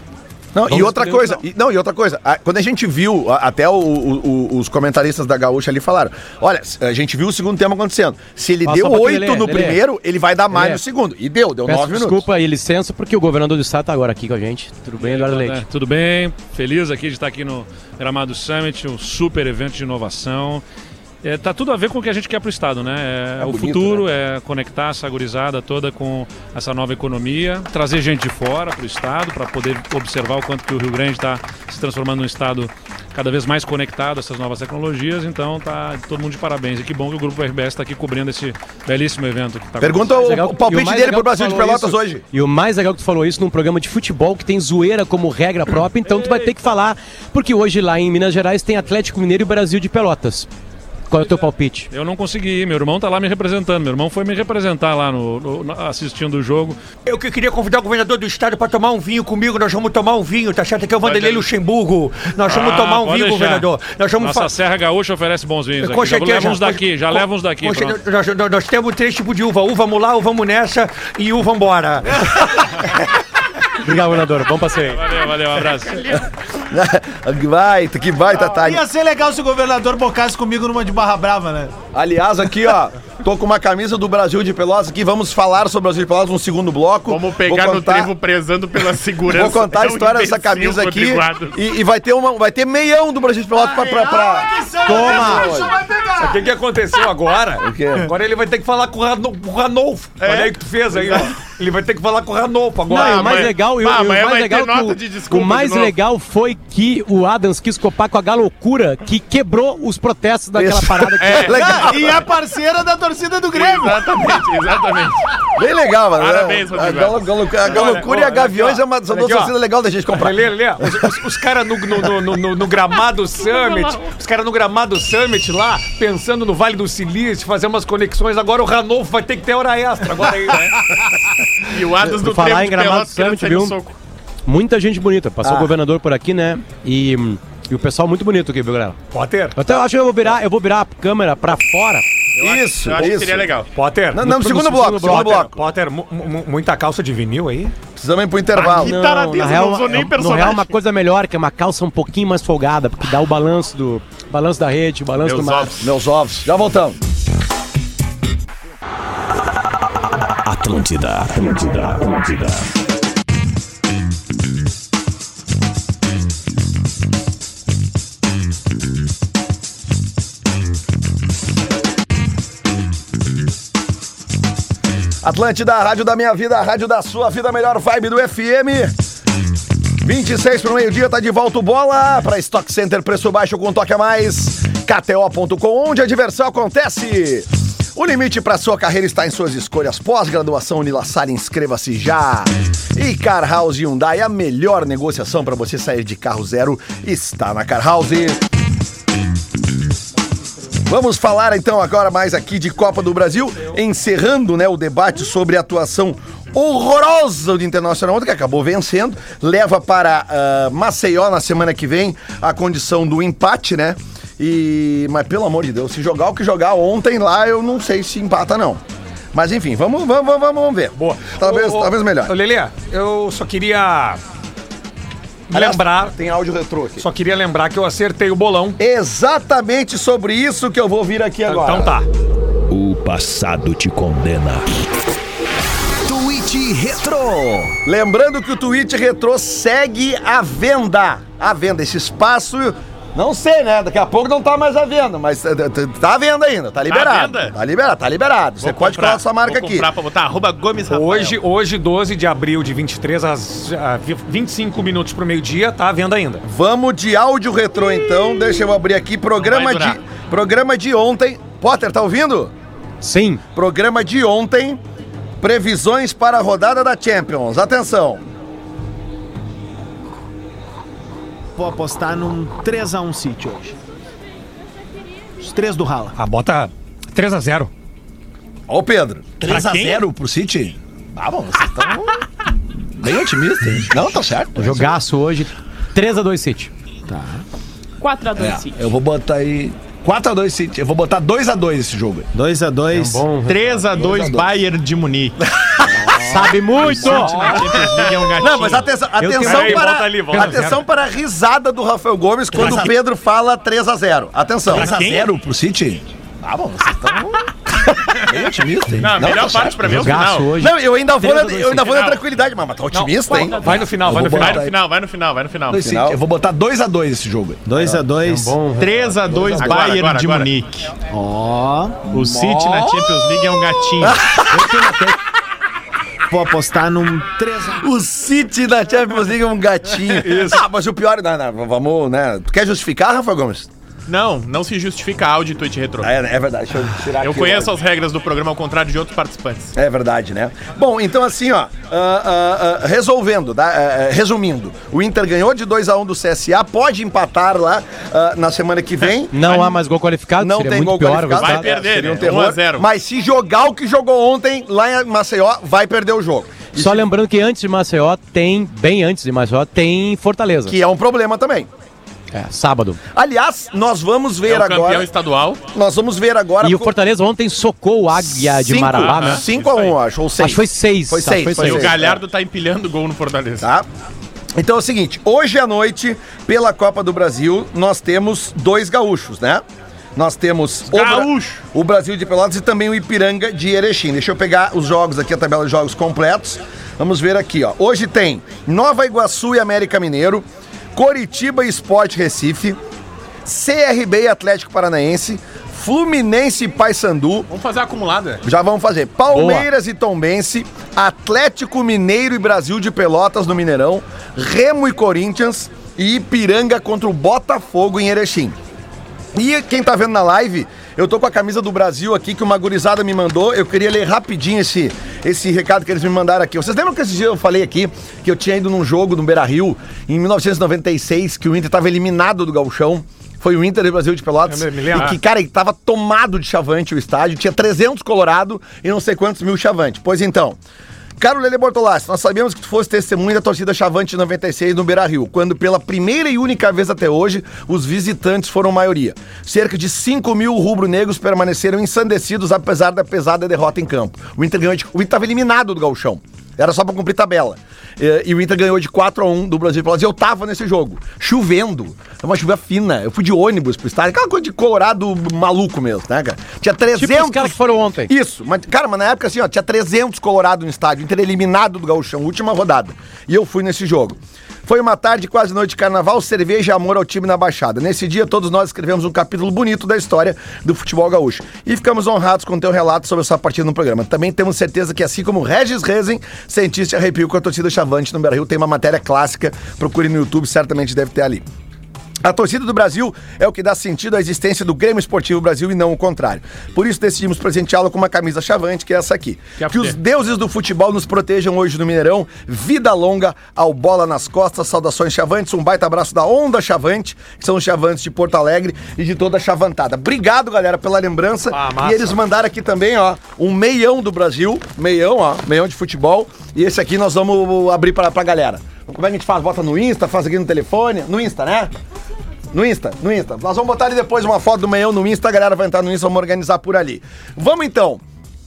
Não, e outra coisa, e- não, e outra coisa, a- quando a gente viu, a- até o- o- o- os comentaristas da Gaúcha ali falaram: olha, a gente viu o segundo tempo acontecendo. Se ele Passa deu oito no Lelê. primeiro, ele vai dar mais Lelê. no segundo. E deu, deu Peço nove minutos. desculpa e licença, porque o governador do estado tá agora aqui com a gente. Tudo bem, Eduardo É, Leite? tudo bem? Feliz aqui de estar aqui no Gramado Summit, um super evento de inovação. É, tá tudo a ver com o que a gente quer pro Estado, né? É, o bonito, futuro é conectar essa gurizada toda com essa nova economia, trazer gente de fora pro Estado para poder observar o quanto que o Rio Grande está se transformando num Estado cada vez mais conectado a essas novas tecnologias. Então tá todo mundo de parabéns. E que bom que o Grupo RBS está aqui cobrindo esse belíssimo evento que tá Pergunta Mais o, legal- o palpite mais dele pro que Brasil de Pelotas isso- hoje. E o mais legal que tu falou isso num programa de futebol que tem zoeira como regra própria, então tu vai ter que falar, porque hoje lá em Minas Gerais tem Atlético Mineiro e Brasil de Pelotas. Qual é o teu palpite? Eu não consegui ir, meu irmão tá lá me representando. Meu irmão foi me representar lá no, no- no- assistindo o jogo. Eu que queria convidar o governador do estado para tomar um vinho comigo. Nós vamos tomar um vinho, tá certo? Aqui é o Vanderlei Luxemburgo. Nós vamos Ah, tomar um vinho, deixar. governador. Nós vamos Nossa fa- Serra Gaúcha oferece bons vinhos. Com aqui. Já leva uns daqui, já leva uns daqui. Nós, nós- nós temos três tipos de uva: uva lá, uva nessa e uva embora. Obrigado, governador. Bom passeio. Valeu, valeu, um abraço. Vai, que vai, Tatá. Ia ser legal se o governador bocasse comigo numa de Barra Brava, né? Aliás, aqui, ó, tô com uma camisa do Brasil de Pelotas aqui. Vamos falar sobre o Brasil de Pelotas no segundo bloco. Vamos pegar Vou no contar- trevo prezando pela segurança. Vou contar a É um história dessa camisa aqui. E, e vai, ter uma, vai ter meião do Brasil de Pelotas pra. pra, pra... Toma! O que, que aconteceu agora? O quê? Agora ele vai ter que falar com o, Ranolfo. Olha aí o que tu fez aí, ó. Ele vai ter que falar com o Ranolfo Não, agora. e o mais mas- legal, e o- Ah, o mais legal de desculpa o mais de legal foi que o Adams quis copar com a galocura que quebrou os protestos daquela Isso. parada que É, legal. E é parceira da torcida do Grêmio. Exatamente, exatamente. Bem legal, mano. Parabéns, a, Rodrigo galo, galo, a Galocura e a Gaviões é uma, são Olha duas aqui, ó. torcidas legais da gente comprar. Lelê, Lelê, os, os, os caras no, no, no, no- no Gramado Summit, os caras no Gramado Summit lá, pensando no Vale do Silício, fazer umas conexões. Agora o Ranolfo vai ter que ter hora extra. Agora aí, né? E o Adams Por no falar em Gramado Summit, no viu? soco. muita gente bonita. Passou Ah. o governador por aqui, né? E, e o pessoal muito bonito aqui, viu, galera? Potter, Até eu acho que eu vou virar, eu vou virar a câmera pra fora. Isso, Eu acho que isso. seria legal. Potter. Não, não, No- segundo no bloco, segundo segundo Potter, bloco. Potter, mu- mu- muita calça de vinil aí? Precisamos ir pro intervalo. Que Não, na real, não sou nem é- no personagem. real, uma coisa melhor, que é uma calça um pouquinho mais folgada, porque dá o balanço do balanço da rede, o balanço Meus do mar. ovos. Meus ovos. Já voltamos. Atlântida, Atlântida, Atlântida. Atlântida, a rádio da minha vida, a rádio da sua vida, a melhor vibe do FM. 26 para o meio-dia, tá de volta o bola para Stock Center, preço baixo com toque a mais. KTO.com, onde a diversão acontece. O limite para sua carreira está em suas escolhas. Pós-graduação Unilassar, inscreva-se já. E Car House Hyundai, a melhor negociação para você sair de carro zero está na Car House. Vamos falar então agora mais aqui de Copa do Brasil, encerrando né, o debate sobre a atuação horrorosa do Internacional que acabou vencendo, leva para ah, Maceió na semana que vem a condição do empate, né? E mas pelo amor de Deus, se jogar o que jogar ontem lá, eu não sei se empata não. Mas enfim, vamos vamos vamos, vamos ver. Boa. Talvez Ô, talvez melhor. Ô, Lelê, eu só queria Aliás, lembrar, tem áudio retrô aqui. só queria lembrar que eu acertei o bolão. Exatamente sobre isso que eu vou vir aqui agora. Então tá. O passado te condena. Tweet Retro. Lembrando que o Twitch Retro segue à venda. À venda. Esse espaço. Não sei, né? Daqui a pouco não tá mais à venda, mas eh, eh, tá à venda ainda, tá liberado. venda? Tá liberado, tá liberado. Você pode comprar, colocar sua marca vou aqui. pra botar arroba Gomes Rafael. Hoje, hoje, 12 de abril, de 23 às ah, 25 minutos pro meio-dia, tá à venda ainda. Vamos de áudio retrô então. Deixa eu abrir aqui. Programa de programa de ontem. Potter, tá ouvindo? Sim. Programa de ontem. Previsões para a rodada da Champions. Atenção. Vou apostar num 3x1 City hoje. Os três do Rala. Ah, bota 3 a 0 Ó o Pedro. 3x0 pro City? Ah, bom, vocês estão bem otimistas. hein? Não, tá certo. Jogaço hoje, 3x2 City. 4x2 É, City. eu vou botar aí 4x2 City. Eu vou botar 2x2 esse jogo aí. 2x2. Bom, 3x2 Bayern de Munique. sabe muito! É. Não, mas atenção, atenção Peraí, para volta ali, volta. atenção para a risada do Rafael Gomes quando o Pedro fala 3 a 0. Atenção. 3x0 pro City? Ah, bom, vocês estão Bem otimista, hein? Não, a melhor parte pra mim é o final. hoje. Não, eu ainda vou, na, eu ainda vou na Final. tranquilidade, mas tá otimista, hein? Vai no final, vai no final. Vai no final, vai no final, vai no final. Dois City. Eu vou botar 2x2 esse jogo. aí. 2x2. 3x2 Agora, Bayern agora, de. Munique. Ó. O City na Champions League é um gatinho. Vou apostar num 3x1. O City da Champions League é um gatinho. Isso. Ah, mas o pior, não, não, vamos, né? Tu quer justificar, Rafa Gomes? Não, não se justifica áudio e tweet retrô. É, é verdade, deixa eu tirar Eu aqui conheço as regras do programa ao contrário de outros participantes. É verdade, né? Bom, então assim, ó, ah, ah, ah, resolvendo, tá? Ah, ah, resumindo, o Inter ganhou de 2x1 do CSA, pode empatar lá ah, na semana que vem. Não há mais gol qualificado, Não seria tem muito gol pior o qualificado. resultado. Vai perder, Seria um né? terror. 1 a 0. Mas se jogar o que jogou ontem lá em Maceió, vai perder o jogo. Só lembrando que antes de Maceió tem, bem antes de Maceió, tem Fortaleza. Que é um problema também. É, sábado. Aliás, nós vamos É ver o campeão agora. estadual. Nós vamos ver agora. E o Fortaleza ontem socou o Águia de Cinco- Marabá, né? 5 a 1 acho, ou 6. Acho que foi seis. Foi Acho que 6. foi Foi E o. Galhardo tá empilhando gol no Fortaleza. Tá? Então é o seguinte, hoje à noite, pela Copa do Brasil, nós temos dois gaúchos, né? Nós temos o, Bra- Gaúcho. o Brasil de Pelotas e também o Ipiranga de Erechim. Deixa eu pegar os jogos aqui, a tabela de jogos completos. Vamos ver aqui, ó. Hoje tem Nova Iguaçu e América Mineiro, Coritiba e Sport Recife, CRB e Atlético Paranaense, Fluminense e Paysandu, Vamos fazer a acumulada. já vamos fazer. Palmeiras e Tombense, Atlético Mineiro e Brasil de Pelotas no Mineirão, Remo e Corinthians e Ipiranga contra o Botafogo em Erechim. E quem tá vendo na live, eu tô com a camisa do Brasil aqui que uma gurizada me mandou. Eu queria ler rapidinho esse, esse recado que eles me mandaram aqui. Vocês lembram que esse dia eu falei aqui que eu tinha ido num jogo no Beira Rio em 1996, que o Inter tava eliminado do Gauchão? Foi o Inter e o Brasil de Pelotas. Lembro. E que, cara, tava tomado de chavante o estádio. Tinha 300 colorado e não sei quantos mil chavante. Pois então, Caro Lele Bortolassi, nós sabemos que tu fosse testemunha da torcida Chavante de 96 no Beira-Rio, quando pela primeira e única vez até hoje, os visitantes foram maioria. Cerca de 5 mil rubro-negros permaneceram ensandecidos apesar da pesada derrota em campo. O Inter estava eliminado do gauchão. Era só pra cumprir tabela. E, e o Inter ganhou de 4 a 1 do Brasil de Pelotas. E eu tava nesse jogo, chovendo. É uma chuva fina. Eu fui de ônibus pro estádio. Aquela coisa de colorado maluco mesmo, né, cara? Tinha 300... Tipo os caras que foram ontem. Isso, mas, cara, mas na época assim, ó, tinha 300 colorado no estádio, Inter eliminado do Gauchão, última rodada. E eu fui nesse jogo. Foi uma tarde, quase noite de carnaval, cerveja e amor ao time na Baixada. Nesse dia, todos nós escrevemos um capítulo bonito da história do futebol gaúcho. E ficamos honrados com o teu relato sobre a sua partida no programa. Também temos certeza que, assim como Regis Rezen, sentiste arrepio com a torcida chavante no Beira-Rio, tem uma matéria clássica, procure no YouTube, certamente deve ter ali. A torcida do Brasil é o que dá sentido à existência do Grêmio Esportivo Brasil e não o contrário. Por isso decidimos presenteá-lo com uma camisa chavante, que é essa aqui. Quer Que os deuses do futebol nos protejam hoje no Mineirão. Vida longa ao bola nas costas. Saudações chavantes. Um baita abraço da Onda Chavante, que são os chavantes de Porto Alegre e de toda a chavantada. Obrigado, galera, pela lembrança. Ah, e eles mandaram aqui também, ó, um meião do Brasil. Meião, ó, meião de futebol. E esse aqui nós vamos abrir pra, pra galera. Como é que a gente faz? Bota no Insta, faz aqui no telefone. No Insta, né? No Insta, no Insta. Nós vamos botar ali depois uma foto do meião no Insta, a galera vai entrar no Insta, vamos organizar por ali. Vamos então.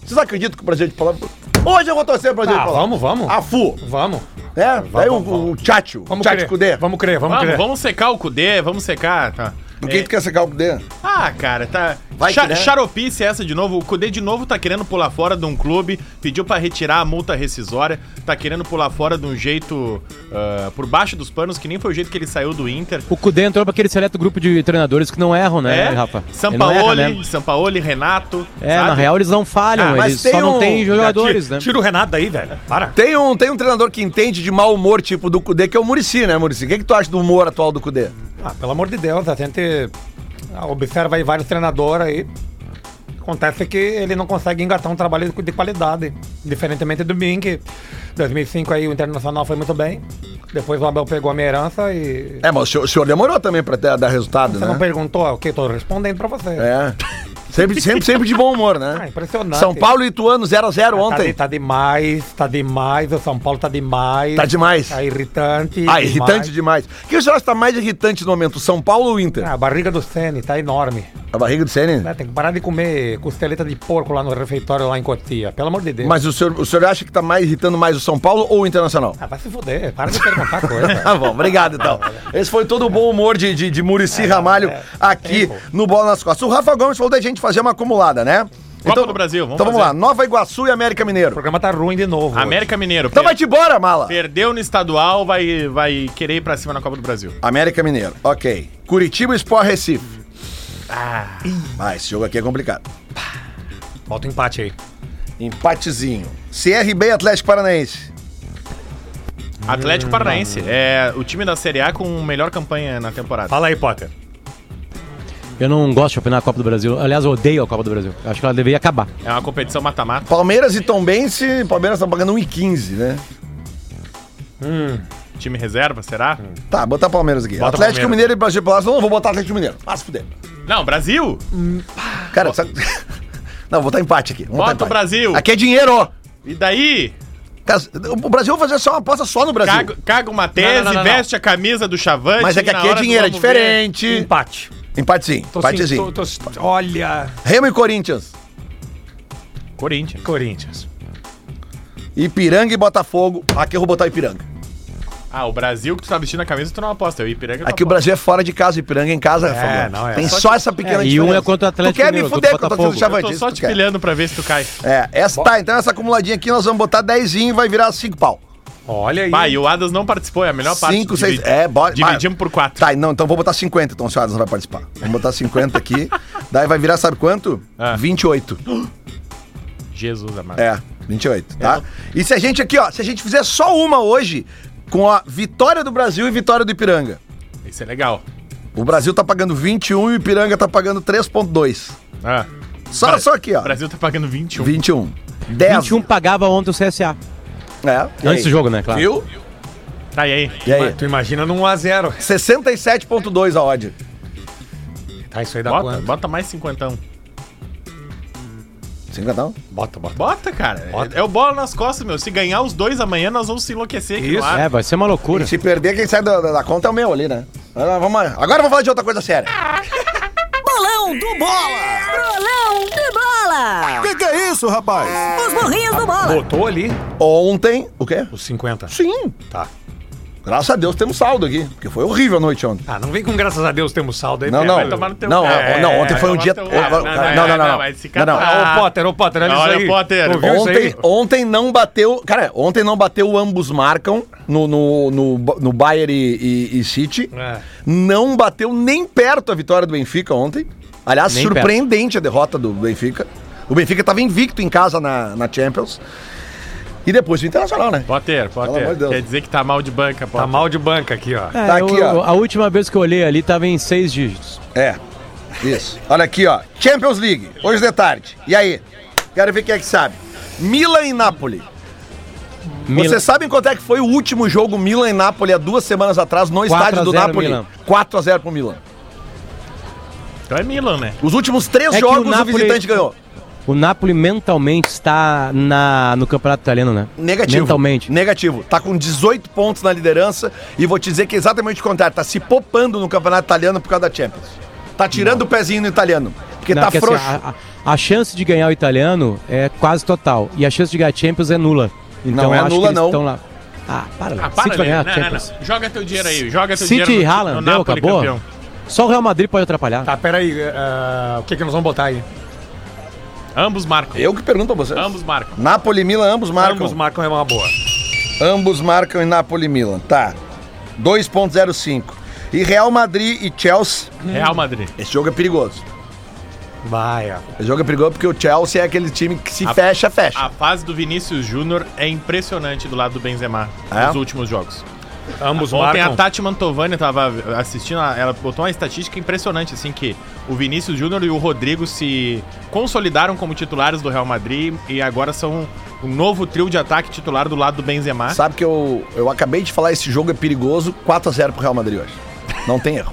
Vocês acreditam que o Brasil de Pelotas... Hoje eu vou torcer pro Brasil Ah, de Pelotas. vamos, vamos. A FU, Vamos. né? Daí o, o Tchatcho, Vamos Tchatcho crer. Kudê. Vamos crer, vamos, Vamos, crer. vamos secar o Cudê, vamos secar. Tá. Por que tu quer secar o Kudê? Ah, cara, tá. Vai Cha que, né? Xaropice essa de novo. O Cudê de novo tá querendo pular fora de um clube, pediu pra retirar a multa rescisória, tá querendo pular fora de um jeito ah, por baixo dos panos, que nem foi o jeito que ele saiu do Inter. O Cudê entrou pra aquele seleto grupo de treinadores que não erram, né, Rafa? Ele não erra Sampaoli, mesmo. Sampaoli, Renato. É, sabe? na real eles não falham, Ah, mas eles tem só não um- têm jogadores, Tira, né? tira o Renato daí, velho. Para. Tem um, tem um treinador que entende de mau humor, tipo do Kudê, que é o Murici, né, Murici? O que, que tu acha do humor atual do Kudê? Ah, pelo amor de Deus, gente ah, observa aí vários treinadores aí. Acontece que ele não consegue engatar um trabalho de de qualidade. Diferentemente do que 2005 aí o Internacional foi muito bem. Depois o Abel pegou a minha herança e... É, mas o senhor, o senhor demorou também pra ter- dar resultado, Você né? não perguntou o que? Tô respondendo pra você. É. Sempre, sempre, sempre de bom humor, Ah, né? impressionante. São Paulo e Ituano 0x0 Tá, de- ontem. tá demais, tá demais. O São Paulo tá demais. Tá demais. Tá irritante. Ah, irritante demais. O que o senhor acha que tá mais irritante no momento, o São Paulo ou o Inter? Ah, a barriga do Sene tá enorme. A barriga do Ceni? né? Tem que parar de comer costeleta de porco lá no refeitório lá em Cotia. Pelo amor de Deus. Mas o senhor, o senhor acha que tá mais irritando mais o São Paulo ou o Internacional? Ah, vai se fuder. Para de perguntar coisa. Tá bom, obrigado então. Esse foi todo o bom humor de, de, de Murici Ramalho é. aqui Tempo. no Bola nas Costas. O Rafa Gomes falou da gente fazer uma acumulada, né? Copa do Brasil, vamos Então vamos lá, fazer. Nova Iguaçu e América O Mineiro. programa tá ruim de novo. hoje. América Mineiro. Então per- vai-te embora, mala. Perdeu no estadual, vai, vai querer ir pra cima na Copa do Brasil. América Mineiro, ok. Curitiba Sport Recife. Ah, esse jogo aqui é complicado. Bota um empate aí. Empatezinho. CRB e Atlético Paranaense. Atlético Paranaense é o time da Série A com melhor campanha na temporada. Fala aí, Potter. Eu não gosto de opinar a Copa do Brasil. Aliás, eu odeio a Copa do Brasil. Acho que ela deveria acabar. É uma competição mata-mata. Palmeiras e Tombense. Palmeiras tá pagando 1,15, né? Time reserva, será? Tá, botar Palmeiras aqui. Bota Atlético Palmeiras. Mineiro e Brasil Palácio. Não, vou botar Atlético Mineiro. Ah, se fuder. Não, Brasil? Cara, sabe... Não, vou botar empate aqui. Vou botar Bota o empate. Brasil. Aqui é dinheiro. E daí? Cara, o Brasil vai fazer só uma aposta só no Brasil. Caga, caga uma tese, Não, não, não, não. veste a camisa do Chavante. Mas é que aqui é dinheiro, é vamos ver. diferente. Empate. Empatezinho. Tô sim, Empatezinho. tô- tô- olha. Remo e Corinthians. Corinthians. Corinthians. Ipiranga e Botafogo. Aqui eu vou botar Ipiranga. Ah, o Brasil que tu tá vestindo a camisa, tu não aposta. Eu Ipiranga Aqui o. Brasil é fora de casa, Ipiranga em casa. É, Fabiano. não, é. Tem Só só, essa pequena É, e diferença. um é contra o Atlético Tu quer me Mineiro, fuder com a torcida do Botafogo. Eu Chavante. tô isso só tu te quer. pilhando pra ver se tu cai. É, essa tá. Então essa acumuladinha aqui nós vamos botar 10 e vai virar 5 pau. Olha aí. Vai, e o Adas não participou, é a melhor parte. 5, 6. Dividi- É, bora. Dividimos por 4. Tá, não, então vou botar 50, então o senhor não vai participar. Vamos botar 50 aqui. daí vai virar, sabe quanto? Ah. 28. Jesus amado. É, 28, tá? E se a gente aqui, ó, se a gente fizer só uma hoje, com a vitória do Brasil e vitória do Ipiranga. Isso é legal. O Brasil tá pagando 21 e o Ipiranga tá pagando 3,2. Ah, Só, Bra- só aqui, ó. o Brasil tá pagando 21. 21. 10. 21 pagava ontem o CSA. É. Antes do jogo, né? Claro. Viu? Tá, e aí? E aí? Tu imagina num 1x0. 67,2 a odd. Tá, isso aí dá Bota, quanto? bota mais 50. 50 Bota, bota. Bota, cara. Bota. É, o bola nas costas, meu. Se ganhar os dois amanhã, nós vamos se enlouquecer aqui Isso. no ar. É, vai ser uma loucura. E se perder, quem sai da, da- conta é o meu ali, né? Ah, Vamos, agora vamos falar de outra coisa séria. Bolão do Bola! Bolão do Bola! Que que é isso, rapaz? Os burrinhos do Bola! Botou ali Ontem. O quê? os 50. Sim. Tá. Graças a Deus temos saldo aqui. Porque foi horrível a noite ontem. Ah, não vem com graças a Deus temos saldo aí. Não, pé, não. vai tomar no teu Não, ó, não, ontem foi um dia. no teu- Não, Ah, não, não, não. não, não. Não, não. catar. Ô, Potter, ô, Potter, olha Olha, isso aí. Potter. Ontem, aí? ontem não bateu. Cara, ontem não bateu ambos marcam no, no, no, no Bayern e, e- e City. É. Não bateu nem perto a vitória do Benfica ontem. Aliás, Nem surpreendente a derrota do Benfica. O Benfica estava invicto em casa na, na Champions. E depois o Internacional, né? Potter, Pelo Potter. de. Quer dizer que tá mal de banca, Tá Potter. mal de banca aqui, ó. É, Tá eu- aqui, ó. A última vez que eu olhei ali tava em seis dígitos. É. Isso. Olha aqui, ó. Champions League, hoje de tarde. E aí? Quero ver quem é que sabe. Milan e Napoli. Mil- Vocês sabem quanto é que foi o último jogo Milan e Napoli há duas semanas atrás no 4 estádio a do 0 Napoli? Milan. 4x0 pro Milan. Então é Milan, né? Os últimos três É jogos o o, Napoli- visitante ganhou. O Napoli mentalmente está na, no campeonato italiano, né? Negativo. Mentalmente. Negativo. Tá com 18 pontos na liderança e vou te dizer que é exatamente o contrário. Tá se popando no campeonato italiano por causa da Champions. Tá tirando o pezinho no italiano. Porque Não, tá porque, assim, frouxo. a, a- a chance de ganhar o italiano é quase total. E a chance de ganhar a Champions é nula. Então Não é eu acho nula, que eles não. estão lá. Ah, para, Ah, City para, vai né? ganhar a Não, não, Champions. não. Joga teu dinheiro aí. Joga teu City dinheiro e Haaland, deu, acabou. campeão. Só o Real Madrid pode atrapalhar. Tá, peraí. eh, o que que nós vamos botar aí? Ambos marcam. Eu que pergunto pra vocês. Ambos marcam. Napoli e Milan, ambos marcam. Ambos marcam é uma boa. Ambos marcam em Napoli e Milan. Tá. 2.05. E Real Madrid e Chelsea. Real Madrid. Esse jogo é perigoso. Vai, ó. Esse jogo é perigoso porque o Chelsea é aquele time que se A- fecha, fecha. A fase do Vinícius Júnior é impressionante do lado do Benzema É? nos últimos jogos. Ambos Ontem a marcam. Tati Mantovani tava assistindo, ela botou uma estatística impressionante, assim, que o Vinícius Júnior e o Rodrigo se consolidaram como titulares do Real Madrid e agora são o novo trio de ataque titular do lado do Benzema. Sabe que eu, eu acabei de falar, esse jogo é perigoso, 4x0 pro Real Madrid hoje. Não tem erro.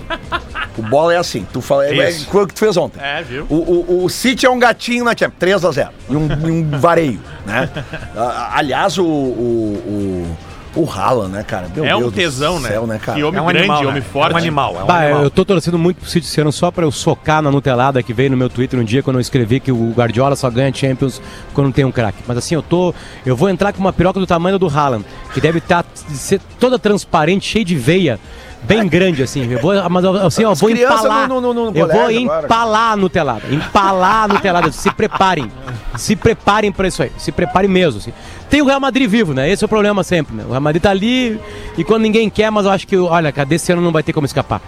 O bola é assim. Tu fala, é, é Isso. o que tu fez ontem. É, viu? O, o, o City é um gatinho na Champions, 3x0. E um, um vareio, né? Aliás, o, o, o, o Haaland, né, cara? Meu é um Deus do tesão, né? céu, né, cara? Que homem É um grande, animal, né? homem forte. É um animal, é um Bah, animal. eu tô torcendo muito pro ano só pra eu socar na Nutelada que veio no meu Twitter um dia quando eu escrevi que o Guardiola só ganha Champions quando tem um craque. Mas assim, eu tô. Eu vou entrar com uma piroca do tamanho do Haaland, que deve tá, ser toda transparente, cheia de veia. Bem grande, assim. Eu vou, mas assim, eu As vou empalar. no- no- no eu vou colégio agora. empalar a Nutelada. Empalar a Nutelada. Se preparem. Se preparem pra isso aí. Se preparem mesmo. assim. Tem o Real Madrid vivo, né? Esse é o problema sempre, né? O Real Madrid tá ali e quando ninguém quer, mas eu acho que, olha, cara, desse ano não vai ter como escapar.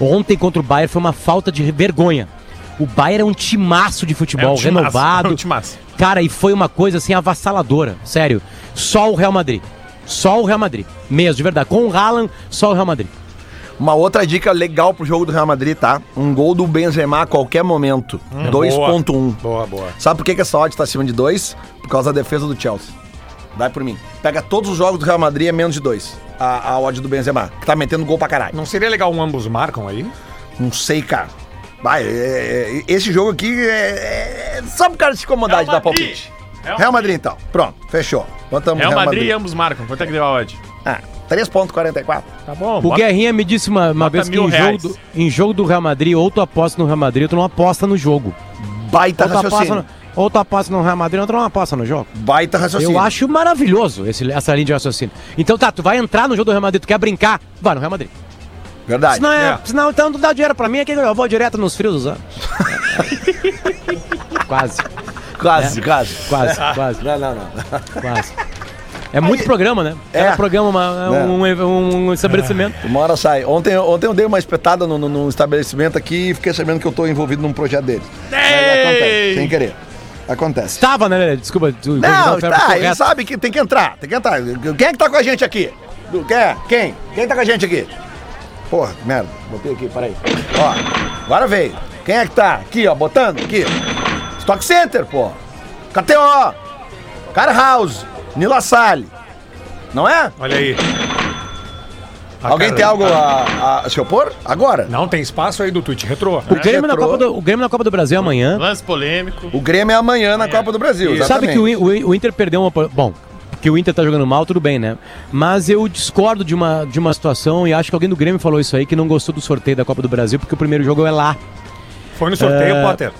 Ontem contra o Bayern foi uma falta de vergonha. O Bayern é um timaço de futebol, É um timaço, renovado. é um timaço. Cara, e foi uma coisa assim avassaladora. Sério. Só o Real Madrid. Só o Real Madrid. Mesmo, de verdade. Com o Haaland, só o Real Madrid. Uma outra dica legal pro jogo do Real Madrid, tá? Um gol do Benzema a qualquer momento. 2.1. Boa, boa. Sabe por que, que essa odd tá acima de 2? Por causa da defesa do Chelsea. Vai por mim. Pega todos os jogos do Real Madrid, é menos de 2. A, a odd do Benzema, que tá metendo gol pra caralho. Não seria legal um ambos marcam aí? Não sei, cara. Vai, é- é- esse jogo aqui é, é só pro cara se incomodar de dar palpite. Real Madrid, então. Pronto, fechou. Botamos Real Madrid e ambos marcam. Quanto é que deu a odd? Ah, 3.44. Tá bom. O bota- Guerrinha me disse uma, uma vez que em jogo, do, em jogo do Real Madrid, ou tu aposta no Real Madrid, ou tu não aposta no jogo. Baita ou, tu aposta raciocínio. no, ou tu aposta no Real Madrid, ou tu não aposta no jogo. Baita raciocínio. Eu acho maravilhoso esse- essa linha de raciocínio. Então tá, tu vai entrar no jogo do Real Madrid, tu quer brincar, vai no Real Madrid. Verdade. Senão, é, É. senão então não dá dinheiro pra mim, é que eu vou direto nos frios dos anos. quase, Quase, quase. quase, quase, Não, não, não. quase. É muito programa, né? É. Cada programa uma- É. um, um- um estabelecimento. Uma hora sai. Ontem, ontem eu dei uma espetada no, no- num estabelecimento aqui e fiquei sabendo que eu tô envolvido num projeto deles. Acontece, sem querer. Acontece. Estava, né? Desculpa. Tu, Não, tá, ele sabe que tem que entrar, tem que entrar. Quem é que tá com a gente aqui? Quem? é? Quem? Quem tá com a gente aqui? Porra, merda. Botei aqui, peraí. Ó, agora veio. Quem é que tá? Aqui, ó, botando, aqui. Stock Center, pô. KTO. Car House. Nila Salle. Não é? Olha aí. Ah, Alguém cara, tem algo a, a se opor? Agora. Não, tem espaço aí do tweet retrô. O Grêmio, na Retrô. Copa do, o Grêmio na Copa do Brasil é amanhã. Lance polêmico. O Grêmio é amanhã na Copa do Brasil. Sabe que o, o o Inter perdeu uma. po- Bom, que o Inter tá jogando mal, tudo bem, né? Mas eu discordo de uma, de uma situação e acho que alguém do Grêmio falou isso aí, que não gostou do sorteio da Copa do Brasil, porque o primeiro jogo é lá. Foi no sorteio, É. Potter.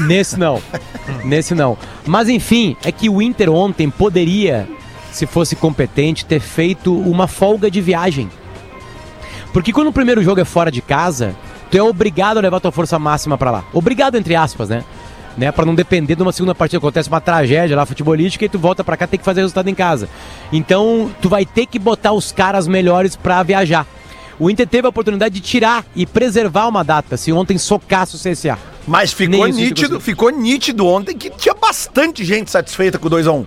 Nesse não. Nesse não. Mas enfim, é que o Inter ontem poderia, se fosse competente, ter feito uma folga de viagem. Porque quando o primeiro jogo é fora de casa, tu é obrigado a levar tua força máxima pra lá. Obrigado, entre aspas, né? Né, para não depender de uma segunda partida, acontece uma tragédia lá futebolística e tu volta pra cá tem que fazer resultado em casa. Então, tu vai ter que botar os caras melhores pra viajar. O Inter teve a oportunidade de tirar e preservar uma data, se ontem socasse o CSA. Mas ficou Nem nítido, ficou nítido ontem que tinha bastante gente satisfeita com o 2x1.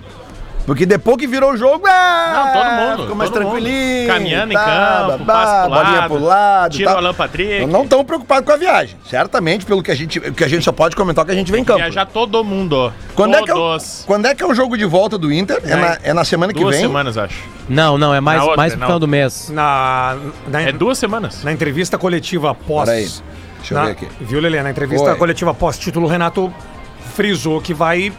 Porque depois que virou o jogo, é. Não, todo mundo, Ficou mais todo mundo. tranquilinho. Caminhando em tá, campo, babá, pro bolinha lado, pro lado. tira o Alan Patrick. Não estão preocupados com a viagem. Certamente, pelo que a gente. Que a gente só pode comentar que a gente vem em campo. Viajar todo mundo. Quando é, que é o, Todos. quando é que é o jogo de volta do Inter? É, na, é na semana que Duas vem? semanas, acho. Não, não, é mais, outra, mais pro na final do mês. Na, na, É duas semanas. na entrevista coletiva pós. Peraí, deixa eu na- ver aqui. Viu, Lelê? Na entrevista Oi. coletiva pós-título, o Renato frisou que vai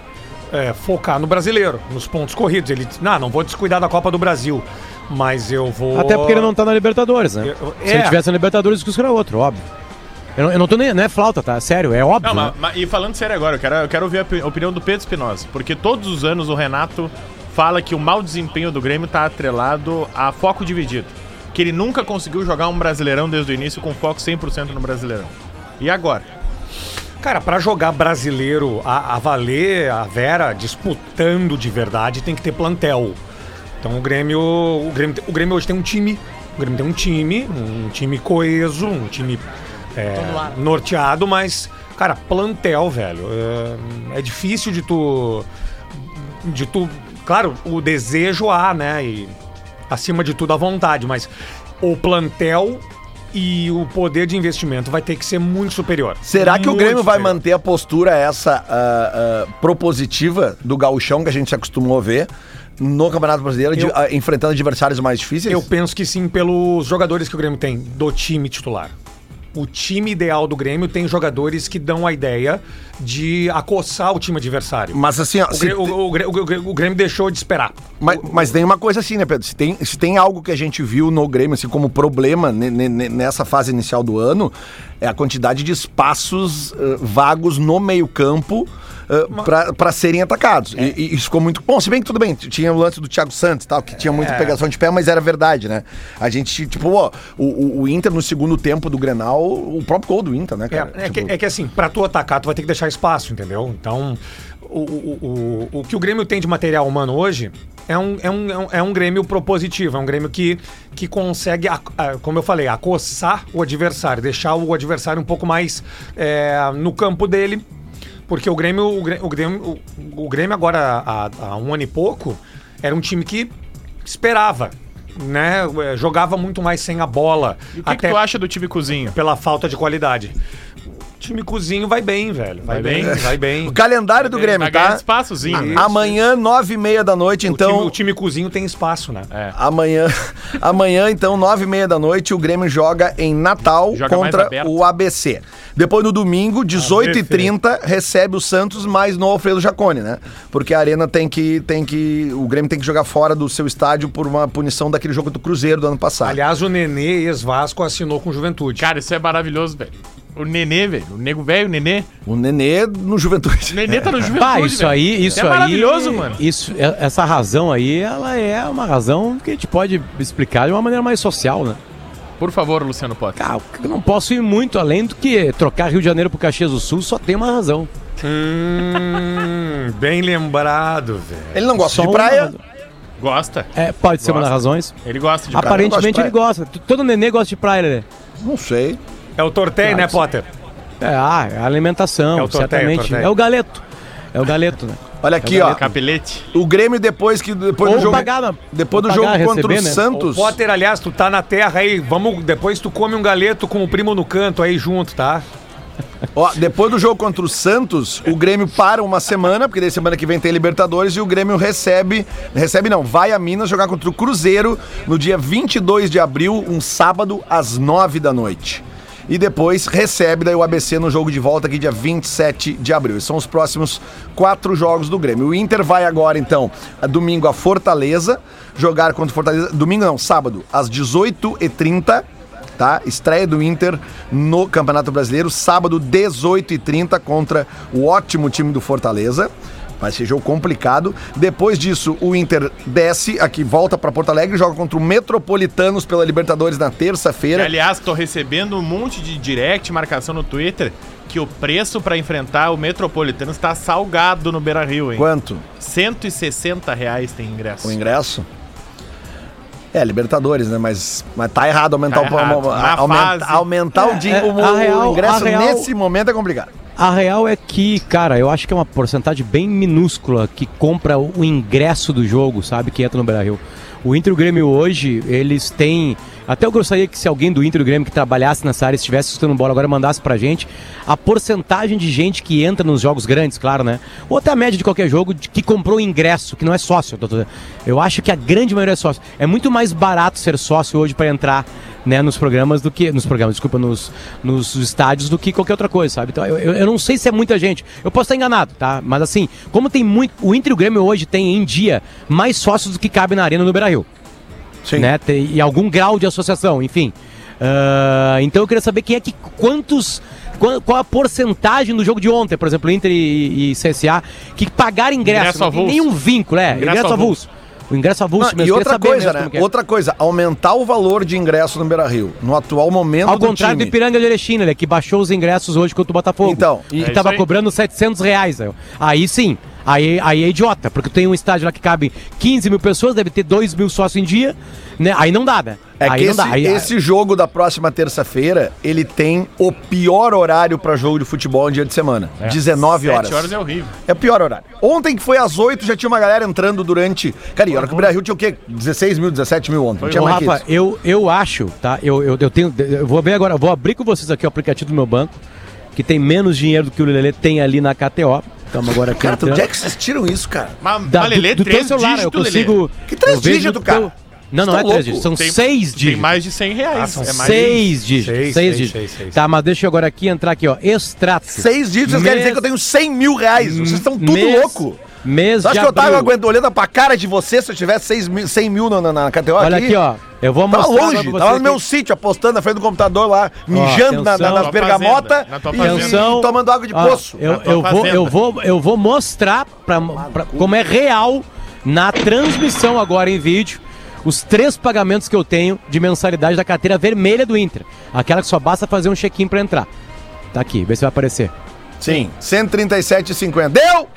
é, focar no brasileiro, nos pontos corridos. Ele disse: não, não vou descuidar da Copa do Brasil, mas eu vou. Até porque ele não tá na Libertadores, né? Eu- Se ele é. tivesse na Libertadores, o discurso era outro, óbvio. Eu não, eu não tô nem. Não é flauta, tá? Sério, é óbvio. Não, né? mas, mas- e falando sério agora, eu quero, eu quero ouvir a opi- opinião do Pedro Espinosa. Porque todos os anos o Renato fala que o mau desempenho do Grêmio tá atrelado a foco dividido. Que ele nunca conseguiu jogar um brasileirão desde o início com foco 100% no brasileirão. E agora? Cara, pra jogar brasileiro a, a valer, a Vera disputando de verdade, tem que ter plantel. Então o Grêmio, o Grêmio, o Grêmio hoje tem um time, o Grêmio tem um time, um time coeso, um time é, norteado, mas cara, plantel, velho, é, é difícil de tu, de tu, claro, o desejo há, né, e acima de tudo a vontade, mas o plantel e o poder de investimento vai ter que ser muito superior. Será que o Grêmio vai superior. manter a postura essa ah, ah, propositiva do gauchão que a gente se acostumou a ver no Campeonato Brasileiro, de- Eu- ah, enfrentando adversários mais difíceis? Eu penso que sim, pelos jogadores que o Grêmio tem do time titular. O time ideal do Grêmio tem jogadores que dão a ideia de acossar o time adversário. Mas assim, ó, O Grêmio, te- o- o Grêmio- o deixou de esperar. Mas, mas tem uma coisa assim, né, Pedro? Se tem, se tem algo que a gente viu no Grêmio, assim, como problema ne- ne- ne- nessa fase inicial do ano, é a quantidade de espaços eh, vagos no meio-campo uh, para serem atacados. E, e isso ficou muito bom. Se bem que tudo bem, tinha o lance do Thiago Santos tal, que tinha muita É. pegação de pé, mas era verdade, né? A gente, tipo, ó, o, o- Inter no segundo tempo do Grenal, o próprio gol do Inter, né, É, cara? é Tipo, que, é que assim, pra tu atacar, tu vai ter que deixar espaço, entendeu? Então, o, o, o, o que o Grêmio tem de material humano hoje é um, é um, é um, é Grêmio propositivo, é um Grêmio que, que consegue, como eu falei, acossar o adversário, deixar o adversário um pouco mais é, no campo dele. Porque o Grêmio, o Grêmio, o Grêmio, agora, há, há um ano e pouco, era um time que esperava, né? É, Jogava muito mais sem a bola. E o que, que tu acha do time cozinho? Pela falta de qualidade. O time cozinho vai bem, velho. Vai, Vai bem, bem? vai bem. O calendário do Vai Grêmio, ganhar tá? espaçozinho. A- Amanhã, nove e meia da noite, O, então. time, o time cozinho tem espaço, né? É. Amanhã, amanhã, então, nove e meia da noite, o Grêmio joga em Natal Joga contra o ABC. Depois, no domingo, 18h30, recebe o Santos, mas no Alfredo Jacone, né? Porque a Arena tem que, tem que... O Grêmio tem que jogar fora do seu estádio por uma punição daquele jogo do Cruzeiro do ano passado. Aliás, o Nenê, ex-Vasco, assinou com Juventude. Cara, isso é maravilhoso, velho. O Nenê, velho. O nego velho, o Nenê. O Nenê no Juventude. O Nenê tá no Juventude, Pá, isso velho. aí, isso é aí. maravilhoso, mano. Isso, é- essa razão aí, ela é uma razão que a gente pode explicar de uma maneira mais social, né? Por favor, Luciano Potter. Cara, eu não posso ir muito além do que trocar Rio de Janeiro pro Caxias do Sul, só tem uma razão. Hum, bem lembrado, velho. Ele não gosta Só de praia. Gosta. É, pode ser uma das Gosta. razões. Ele gosta de praia. Aparentemente praia. ele gosta. Todo nenê gosta de praia, né? Não sei. É o Tortei, né, Potter? É, ah, é a alimentação, É o torteio, certamente. é o torteio. É o galeto. É o galeto, né? Olha aqui, ó. Capelete. O Grêmio depois que depois Ou do jogo pagar, né? depois do Ou jogo pagar, contra receber, o né? Santos. O Potter, aliás, tu tá na terra aí, vamos, depois tu come um galeto com o primo no canto aí junto, tá? Ó, depois do jogo contra o Santos, o Grêmio para uma semana, porque daí semana que vem tem Libertadores, e o Grêmio recebe, recebe não, vai a Minas jogar contra o Cruzeiro no dia 22 de abril, um sábado, às 9 da noite. E depois recebe daí o ABC no jogo de volta aqui dia 27 de abril. Esses são os próximos quatro jogos do Grêmio. O Inter vai agora, então, a domingo a Fortaleza, jogar contra o Fortaleza. Domingo não, sábado, às 18h30 tá? Estreia do Inter no Campeonato Brasileiro, sábado, 18h30, contra o ótimo time do Fortaleza. Vai ser jogo complicado. Depois disso, o Inter desce aqui, volta para Porto Alegre, joga contra o Metropolitanos pela Libertadores na terça-feira. aliás, tô recebendo um monte de direct, marcação no Twitter, que o preço pra enfrentar o Metropolitano está salgado no Beira Rio, hein? Quanto? 160 reais tem ingresso. O ingresso? É, Libertadores, né? Mas, mas tá errado aumentar, Tá o, errado. Aumenta- fase. aumentar o, É, o- a o real- ingresso a real- nesse momento é complicado. A real é que, cara, eu acho que é uma porcentagem bem minúscula que compra o ingresso do jogo, sabe? Que entra no Beira Rio. O Inter e o Grêmio hoje, eles têm. Até eu gostaria que se alguém do Inter e do Grêmio que trabalhasse nessa área, estivesse escutando bola agora, mandasse pra gente a porcentagem de gente que entra nos jogos grandes, claro, né? Ou até a média de qualquer jogo que comprou ingresso, que não é sócio. Eu acho que a grande maioria é sócio. É muito mais barato ser sócio hoje pra entrar né, nos programas do que. Nos programas, desculpa, nos, nos estádios do que qualquer outra coisa, sabe? Então eu, eu, não sei se é muita gente. Eu posso estar enganado, tá? Mas assim, como tem muito. O Inter e o Grêmio hoje tem em dia mais sócios do que cabe na arena no Beira Rio. Sim. Né? Tem, e algum grau de associação, enfim. Ah, então eu queria saber quem é que. Quantos. Qual, qual a porcentagem do jogo de ontem, por exemplo, Inter e, e CSA, que pagaram ingresso, Ingresso não tem avulso. nenhum vínculo, é, Ingresso ingresso, avulso. avulso. O ingresso avulso Não, e outra coisa, né? é. Outra coisa, aumentar o valor de ingresso no Beira Rio. No atual momento Ao do contrário do time. Ipiranga de Erechina, né, que baixou os ingressos hoje contra o Botafogo. Então, e é que tava isso aí. cobrando 700 reais. né? Aí sim, aí, aí é idiota, porque tem um estádio lá que cabe 15 mil pessoas, deve ter 2 mil sócios em dia, né? Aí não dá, né? É aí que não esse, dá. Aí, esse jogo da próxima terça-feira, ele tem o pior horário pra jogo de futebol em dia de semana. 19 horas. 7 horas é horrível. É o pior horário. Ontem que foi às 8, já tinha uma galera entrando durante. Cara, e a hora que o Brasil tinha o quê? 16 mil, 17 mil ontem. Tinha Ô, mais Rafa, eu, eu acho, tá? Eu, eu, eu tenho. Eu vou ver agora, vou abrir com vocês aqui o aplicativo do meu banco, que tem menos dinheiro do que o Lelê tem ali na KTO. Estamos agora aqui. Cara, entrando. onde é que vocês tiram isso, cara? Mas, Da- mas Lelê, do, do teu três celular, eu dígitos, consigo. Lelê. Que três eu dígitos, no teu- cara? Não, não é três louco? dígitos, são Tem- seis Tem dígitos. mais de 100 reais. Ah, são é mais Seis dígitos. Seis, Seis, seis, dígitos. seis, seis. Tá, mas deixa eu agora aqui entrar aqui, ó. Extrato. Seis dígitos, vocês querem dizer que eu tenho 100 mil reais. Vocês estão tudo louco. Mês Você acha de que eu tava aguentando, olhando pra cara de você se eu tivesse 6 mil, 100 mil na, na, na KTO Olha aqui, ó. Eu vou mostrar agora longe, pra tava no meu aqui. sítio, apostando na frente do computador lá, mijando na- nas bergamotas na tua e, tomando água de Ó, poço. eu, eu, vou, eu, vou, eu vou mostrar pra, pra- como é real na transmissão agora em vídeo os três pagamentos que eu tenho de mensalidade da carteira vermelha do Inter. Aquela que só basta fazer um check-in pra entrar. Tá aqui, vê se vai aparecer. Sim, 137,50. Deu!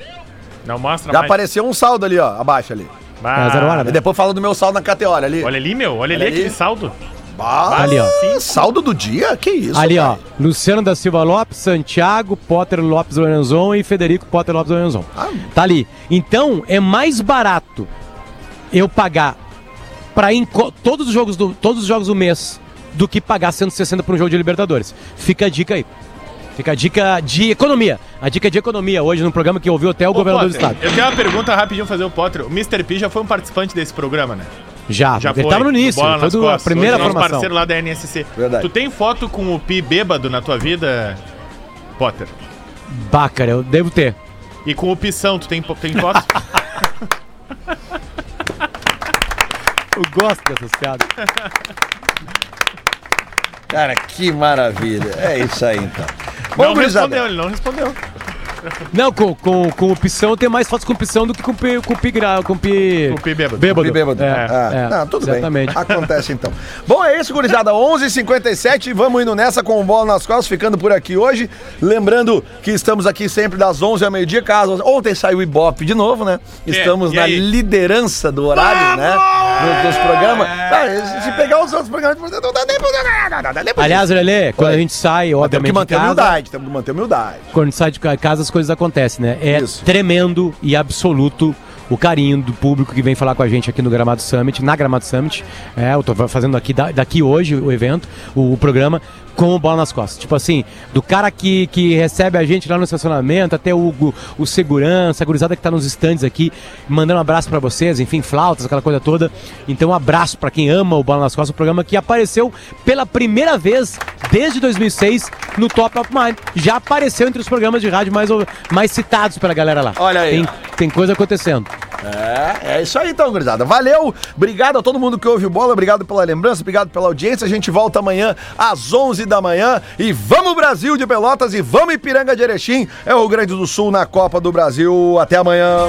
Não mostra Já mais. apareceu um saldo ali, ó, abaixo ali. Bah. É, zero hora, né? E depois fala do meu saldo na KTO, olha ali. Olha ali, meu. Olha, Olha ali ali. aquele saldo. Bah, Ali, ó. sim, Saldo do dia? Que isso? Ali, ó. Luciano da Silva Lopes, Santiago, Potter Lopes Lorenzon e Federico Potter Lopes Lorenzon. Ah. Tá ali. Então, é mais barato eu pagar para todos os jogos do todos os jogos do mês do que pagar 160 por um jogo de Libertadores. Fica a dica aí. Fica a dica de economia. A dica de economia hoje no programa que ouviu até o Ô, governador do Potter, estado. Eu tenho uma pergunta rapidinho fazer o Potter. O Mr. P já foi um participante desse programa, né? Já, Já ele foi. tava no início, do Bola ele foi do, a primeira Hoje é formação. parceiro lá da NSC. Verdade. Tu tem foto com o Pi bêbado na tua vida, Potter? Bah, cara, eu devo ter. E com o Pição, tu tem, tem foto? Eu gosto dessas piadas. Cara, que maravilha. É isso aí, então. Não gurizada. respondeu, ele não respondeu. Não, com, com, com o Pissão tem mais fotos com o Pissão do que com o Pi, com Pi, gra- com o Pi... Com Pi bêbado. Bêbado. Pi bêbado. É, Ah, é, não, tudo exatamente. bem. Acontece então. Bom, é isso, gurizada. 11h57. Vamos indo nessa com o bola nas costas, ficando por aqui hoje. Lembrando que estamos aqui sempre das 11 ao meio-dia. Caso ontem saiu o Ibope de novo, né? Estamos e na aí? liderança do horário, né? Nos, nos programas. Ah, se pegar os outros programas, não dá nem pra. Aliás, Lelê, quando Oi. a gente sai, Mas temos obviamente, que manter casa, humildade, temos que manter humildade. quando a gente sai de ca- casa, as coisas acontecem, né? É Isso. tremendo e absoluto o carinho do público que vem falar com a gente aqui no Gramado Summit, na Gramado Summit. É, eu tô fazendo aqui da- daqui hoje o evento, o, o programa, com o bola nas costas. Tipo assim, do cara que, que recebe a gente lá no estacionamento, até o, o, o segurança, a gurizada que tá nos stands aqui, mandando um abraço pra vocês, enfim, flautas, aquela coisa toda. Então, um abraço pra quem ama o Bola nas Costas, o programa que apareceu pela primeira vez desde 2006 no Top of Mind. Já apareceu entre os programas de rádio mais, mais citados pela galera lá. Olha aí, Tem, tem coisa acontecendo. É, é isso aí então, gurizada. Valeu, obrigado a todo mundo que ouve o bola, obrigado pela lembrança, obrigado pela audiência. A gente volta amanhã às 11 da manhã e vamos Brasil de Pelotas e vamos Ipiranga de Erechim, é o Grande do Sul na Copa do Brasil. Até amanhã.